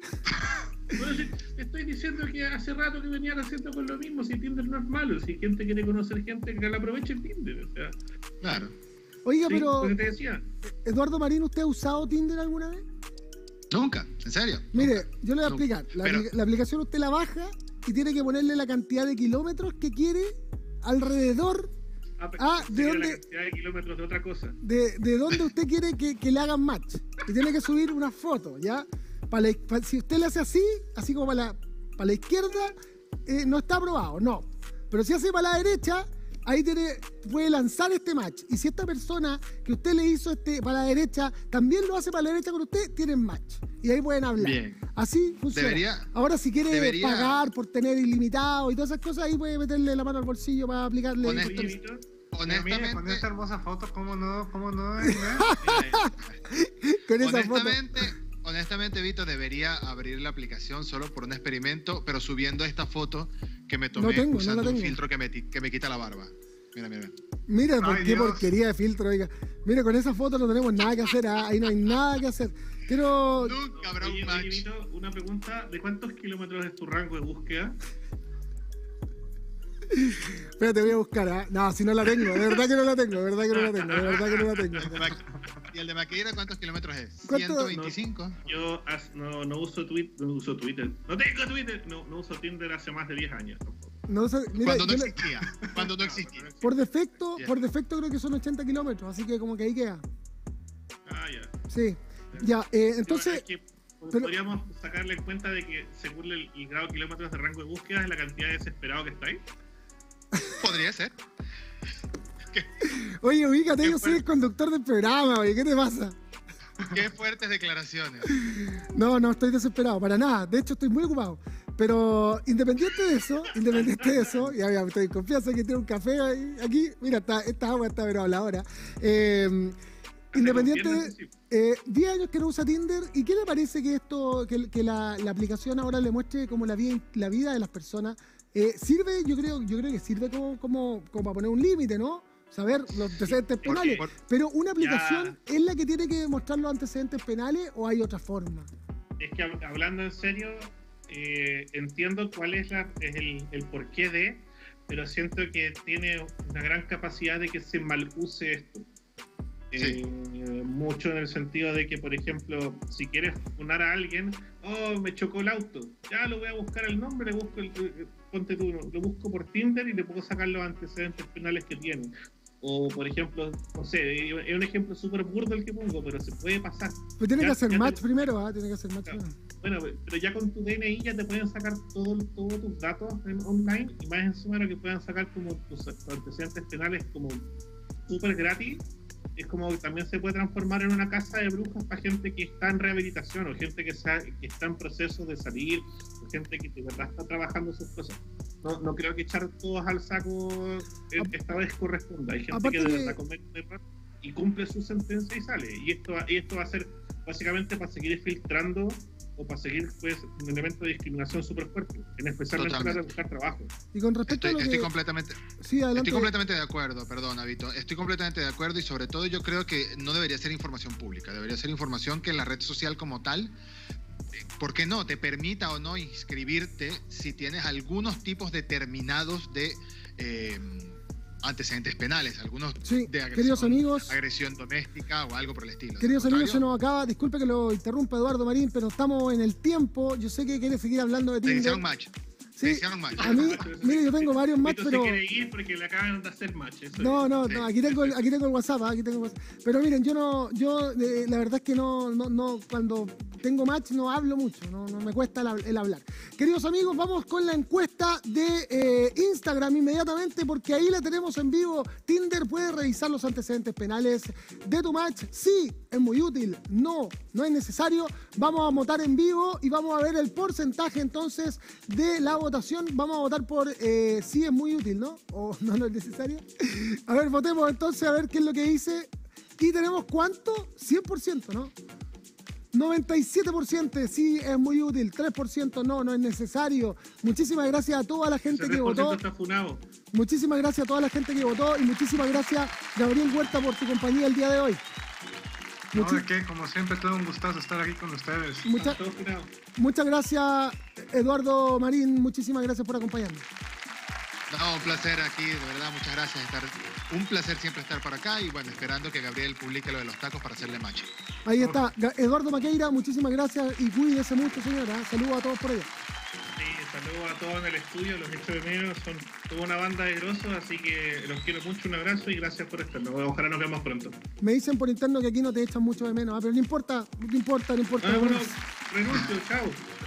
Bueno, si estoy diciendo que hace rato que venían haciendo con lo mismo, si Tinder no es malo, si gente quiere conocer gente, que la aproveche en Tinder. O sea, Claro. Oiga, sí, pero lo que te decía. Eduardo Marín, ¿usted ha usado Tinder alguna vez? Nunca, en serio. Mire, yo le voy a explicar. La, Pero- apli- la aplicación usted la baja y tiene que ponerle la cantidad de kilómetros que quiere alrededor Ah, Ah, ¿de dónde? La cantidad de kilómetros de otra cosa. de, de dónde usted quiere que, que le hagan match. Y tiene que subir una foto, ¿ya? Para la- pa- si usted le hace así, así como para la, para la izquierda, eh, no está aprobado, no. Pero si hace para la derecha, ahí tiene, puede lanzar este match. Y si esta persona que usted le hizo este para la derecha también lo hace para la derecha con usted, tienen match. Y ahí pueden hablar. Bien. Así funciona. Debería- Ahora, si quiere debería- pagar por tener ilimitado y todas esas cosas, ahí puede meterle la mano al bolsillo para aplicarle. Víctor, Mira, con Honestamente, esta hermosa foto, ¿cómo no? ¿Cómo no? con esa foto. Honestamente, Vito, debería abrir la aplicación solo por un experimento, pero subiendo esta foto que me tomé No tengo, no usando la un filtro que me, que me quita la barba. Mira, mira. Mira, por Ay, qué Dios. porquería de filtro, oiga. Mira, con esa foto no tenemos nada que hacer, ah, ahí no hay nada que hacer. Quiero. Nunca habrá Oye, un oye. Vito, una pregunta, ¿de cuántos kilómetros es tu rango de búsqueda? Espérate, voy a buscar, ah. No, si no la tengo, de verdad que no la tengo, de verdad que no la tengo, de verdad que no la tengo. ¿Y el de Maqueira cuántos kilómetros es? ¿Cuánto? 125. Yo as- no, no uso Twitter, no uso Twitter, no tengo Twitter, no, no uso Tinder hace más de 10 años. tampoco. No mira, Cuando no existía. Cuando no existía. por defecto, por defecto creo que son 80 kilómetros, así que como que ahí queda. Ah, ya. Sí. Ya, eh, entonces, Es que pero- podríamos sacarle en cuenta de que según el, el grado de kilómetros de rango de búsqueda es la cantidad de desesperado que está ahí. Podría ser. oye, ubícate, ¿Qué yo soy el conductor del programa, oye, ¿qué te pasa? Qué fuertes declaraciones. No, no estoy desesperado, para nada. De hecho, estoy muy ocupado. Pero independiente de eso, independiente de eso, ya, ya estoy en confianza que tiene un café ahí- aquí. Mira, está, esta agua está pero habladora. Eh, Independiente, sí. Eh, 10 años que no usa Tinder, ¿y qué le parece que esto, que, que la, la aplicación ahora le muestre como la vida, la vida de las personas? Eh, sirve, yo creo, yo creo que sirve como, como, como para poner un límite, ¿no? Saber los antecedentes penales. Pero una aplicación es la que tiene que mostrar los antecedentes penales o hay otra forma. Es que hab- hablando en serio, eh, entiendo cuál es, la, es el, el porqué de, pero siento que tiene una gran capacidad de que se mal use esto. Sí. Eh, mucho en el sentido de que, por ejemplo, si quieres funar a alguien, oh, me chocó el auto, ya lo voy a buscar el nombre, le busco el, eh, ponte tú, lo busco por Tinder y le puedo sacar los antecedentes penales que tiene. O, por ejemplo, no sé, es un ejemplo súper burdo el que pongo, pero se puede pasar. Pero tiene Ya- que hacer te- match primero, ¿ah? Tiene que hacer match Claro. primero. Bueno, pero ya con tu DNI ya te pueden sacar todo- todos tus datos en- online y más encima lo que puedan sacar como tus antecedentes penales como súper gratis. Es como que también se puede transformar en una casa de brujas para gente que está en rehabilitación o gente que, que está en proceso de salir o gente que de verdad está trabajando sus cosas. No, no creo que echar todos al saco esta vez corresponda. Hay gente que de verdad comete un error y cumple su sentencia y sale. Y esto, y esto va a ser básicamente para seguir filtrando o para seguir pues un elemento de discriminación súper fuerte, en especial a la de Totalmente. buscar trabajo. Y con respecto Estoy, a lo estoy que... completamente, Sí, adelante. estoy completamente de acuerdo, perdón, Vito. Estoy completamente de acuerdo y sobre todo yo creo que no debería ser información pública, debería ser información que la red social como tal, ¿por qué no? Te permita o no inscribirte si tienes algunos tipos determinados de eh, antecedentes penales, algunos Sí, de agresión, queridos amigos, agresión doméstica o algo por el estilo. Queridos amigos, se nos acaba, disculpe que lo interrumpa Eduardo Marín, pero estamos en el tiempo. Yo sé que quiere seguir hablando de Tinder. match. Sí, match. a mí, mire, yo tengo varios Vito pero... se quiere ir porque le acaban de hacer match. eso No, no, no, aquí tengo, el, aquí tengo el WhatsApp, ah, aquí tengo el WhatsApp. Pero miren, yo no, yo eh, la verdad es que no, no, no, cuando tengo match no hablo mucho, no, no me cuesta el hablar. Queridos amigos, vamos con la encuesta de eh, Instagram inmediatamente porque ahí la tenemos en vivo. Tinder puede revisar los antecedentes penales de tu match. Sí, es muy útil. No, no es necesario. Vamos a votar en vivo y vamos a ver el porcentaje entonces de la votación. Vamos a votar por eh, sí es muy útil, ¿no? O no, no es necesario. A ver, votemos entonces a ver qué es lo que dice. Y tenemos cuánto? 100%, ¿no? 97% sí es muy útil, 3% no, no es necesario. Muchísimas gracias a toda la gente que 3% votó. está. Muchísimas gracias a toda la gente que votó y muchísimas gracias Gabriel Huerta por tu compañía el día de hoy. No, de qué, como siempre, todo un gustazo estar aquí con ustedes. mucha- muchas gracias Eduardo Marín, muchísimas gracias por acompañarnos. No, un placer aquí, de verdad, muchas gracias. Estar, un placer siempre estar por acá y bueno, esperando que Gabriel publique lo de los tacos para hacerle match. Ahí está, Eduardo Maqueira, muchísimas gracias y cuídese mucho señora. Saludos a todos por allá. Saludos a todos en el estudio, los echo de menos, son toda una banda de grosos, así que los quiero mucho, un abrazo y gracias por estar. Ojalá nos veamos pronto. Me dicen por interno que aquí no te echan mucho de menos, ah, pero no importa, no importa, no importa. Ah, bueno, Bueno, renuncio, chao.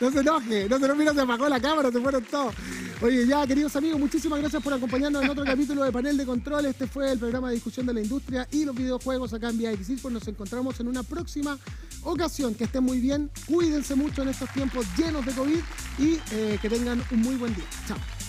No se enoje, no se enoje, mira, se apagó la cámara, se fueron todos. Oye, ya, queridos amigos, muchísimas gracias por acompañarnos en otro capítulo de Panel de Control. Este fue el programa de discusión de la industria y los videojuegos acá en VIX. Pues nos encontramos en una próxima ocasión. Que estén muy bien, cuídense mucho en estos tiempos llenos de COVID y eh, que tengan un muy buen día. Chao.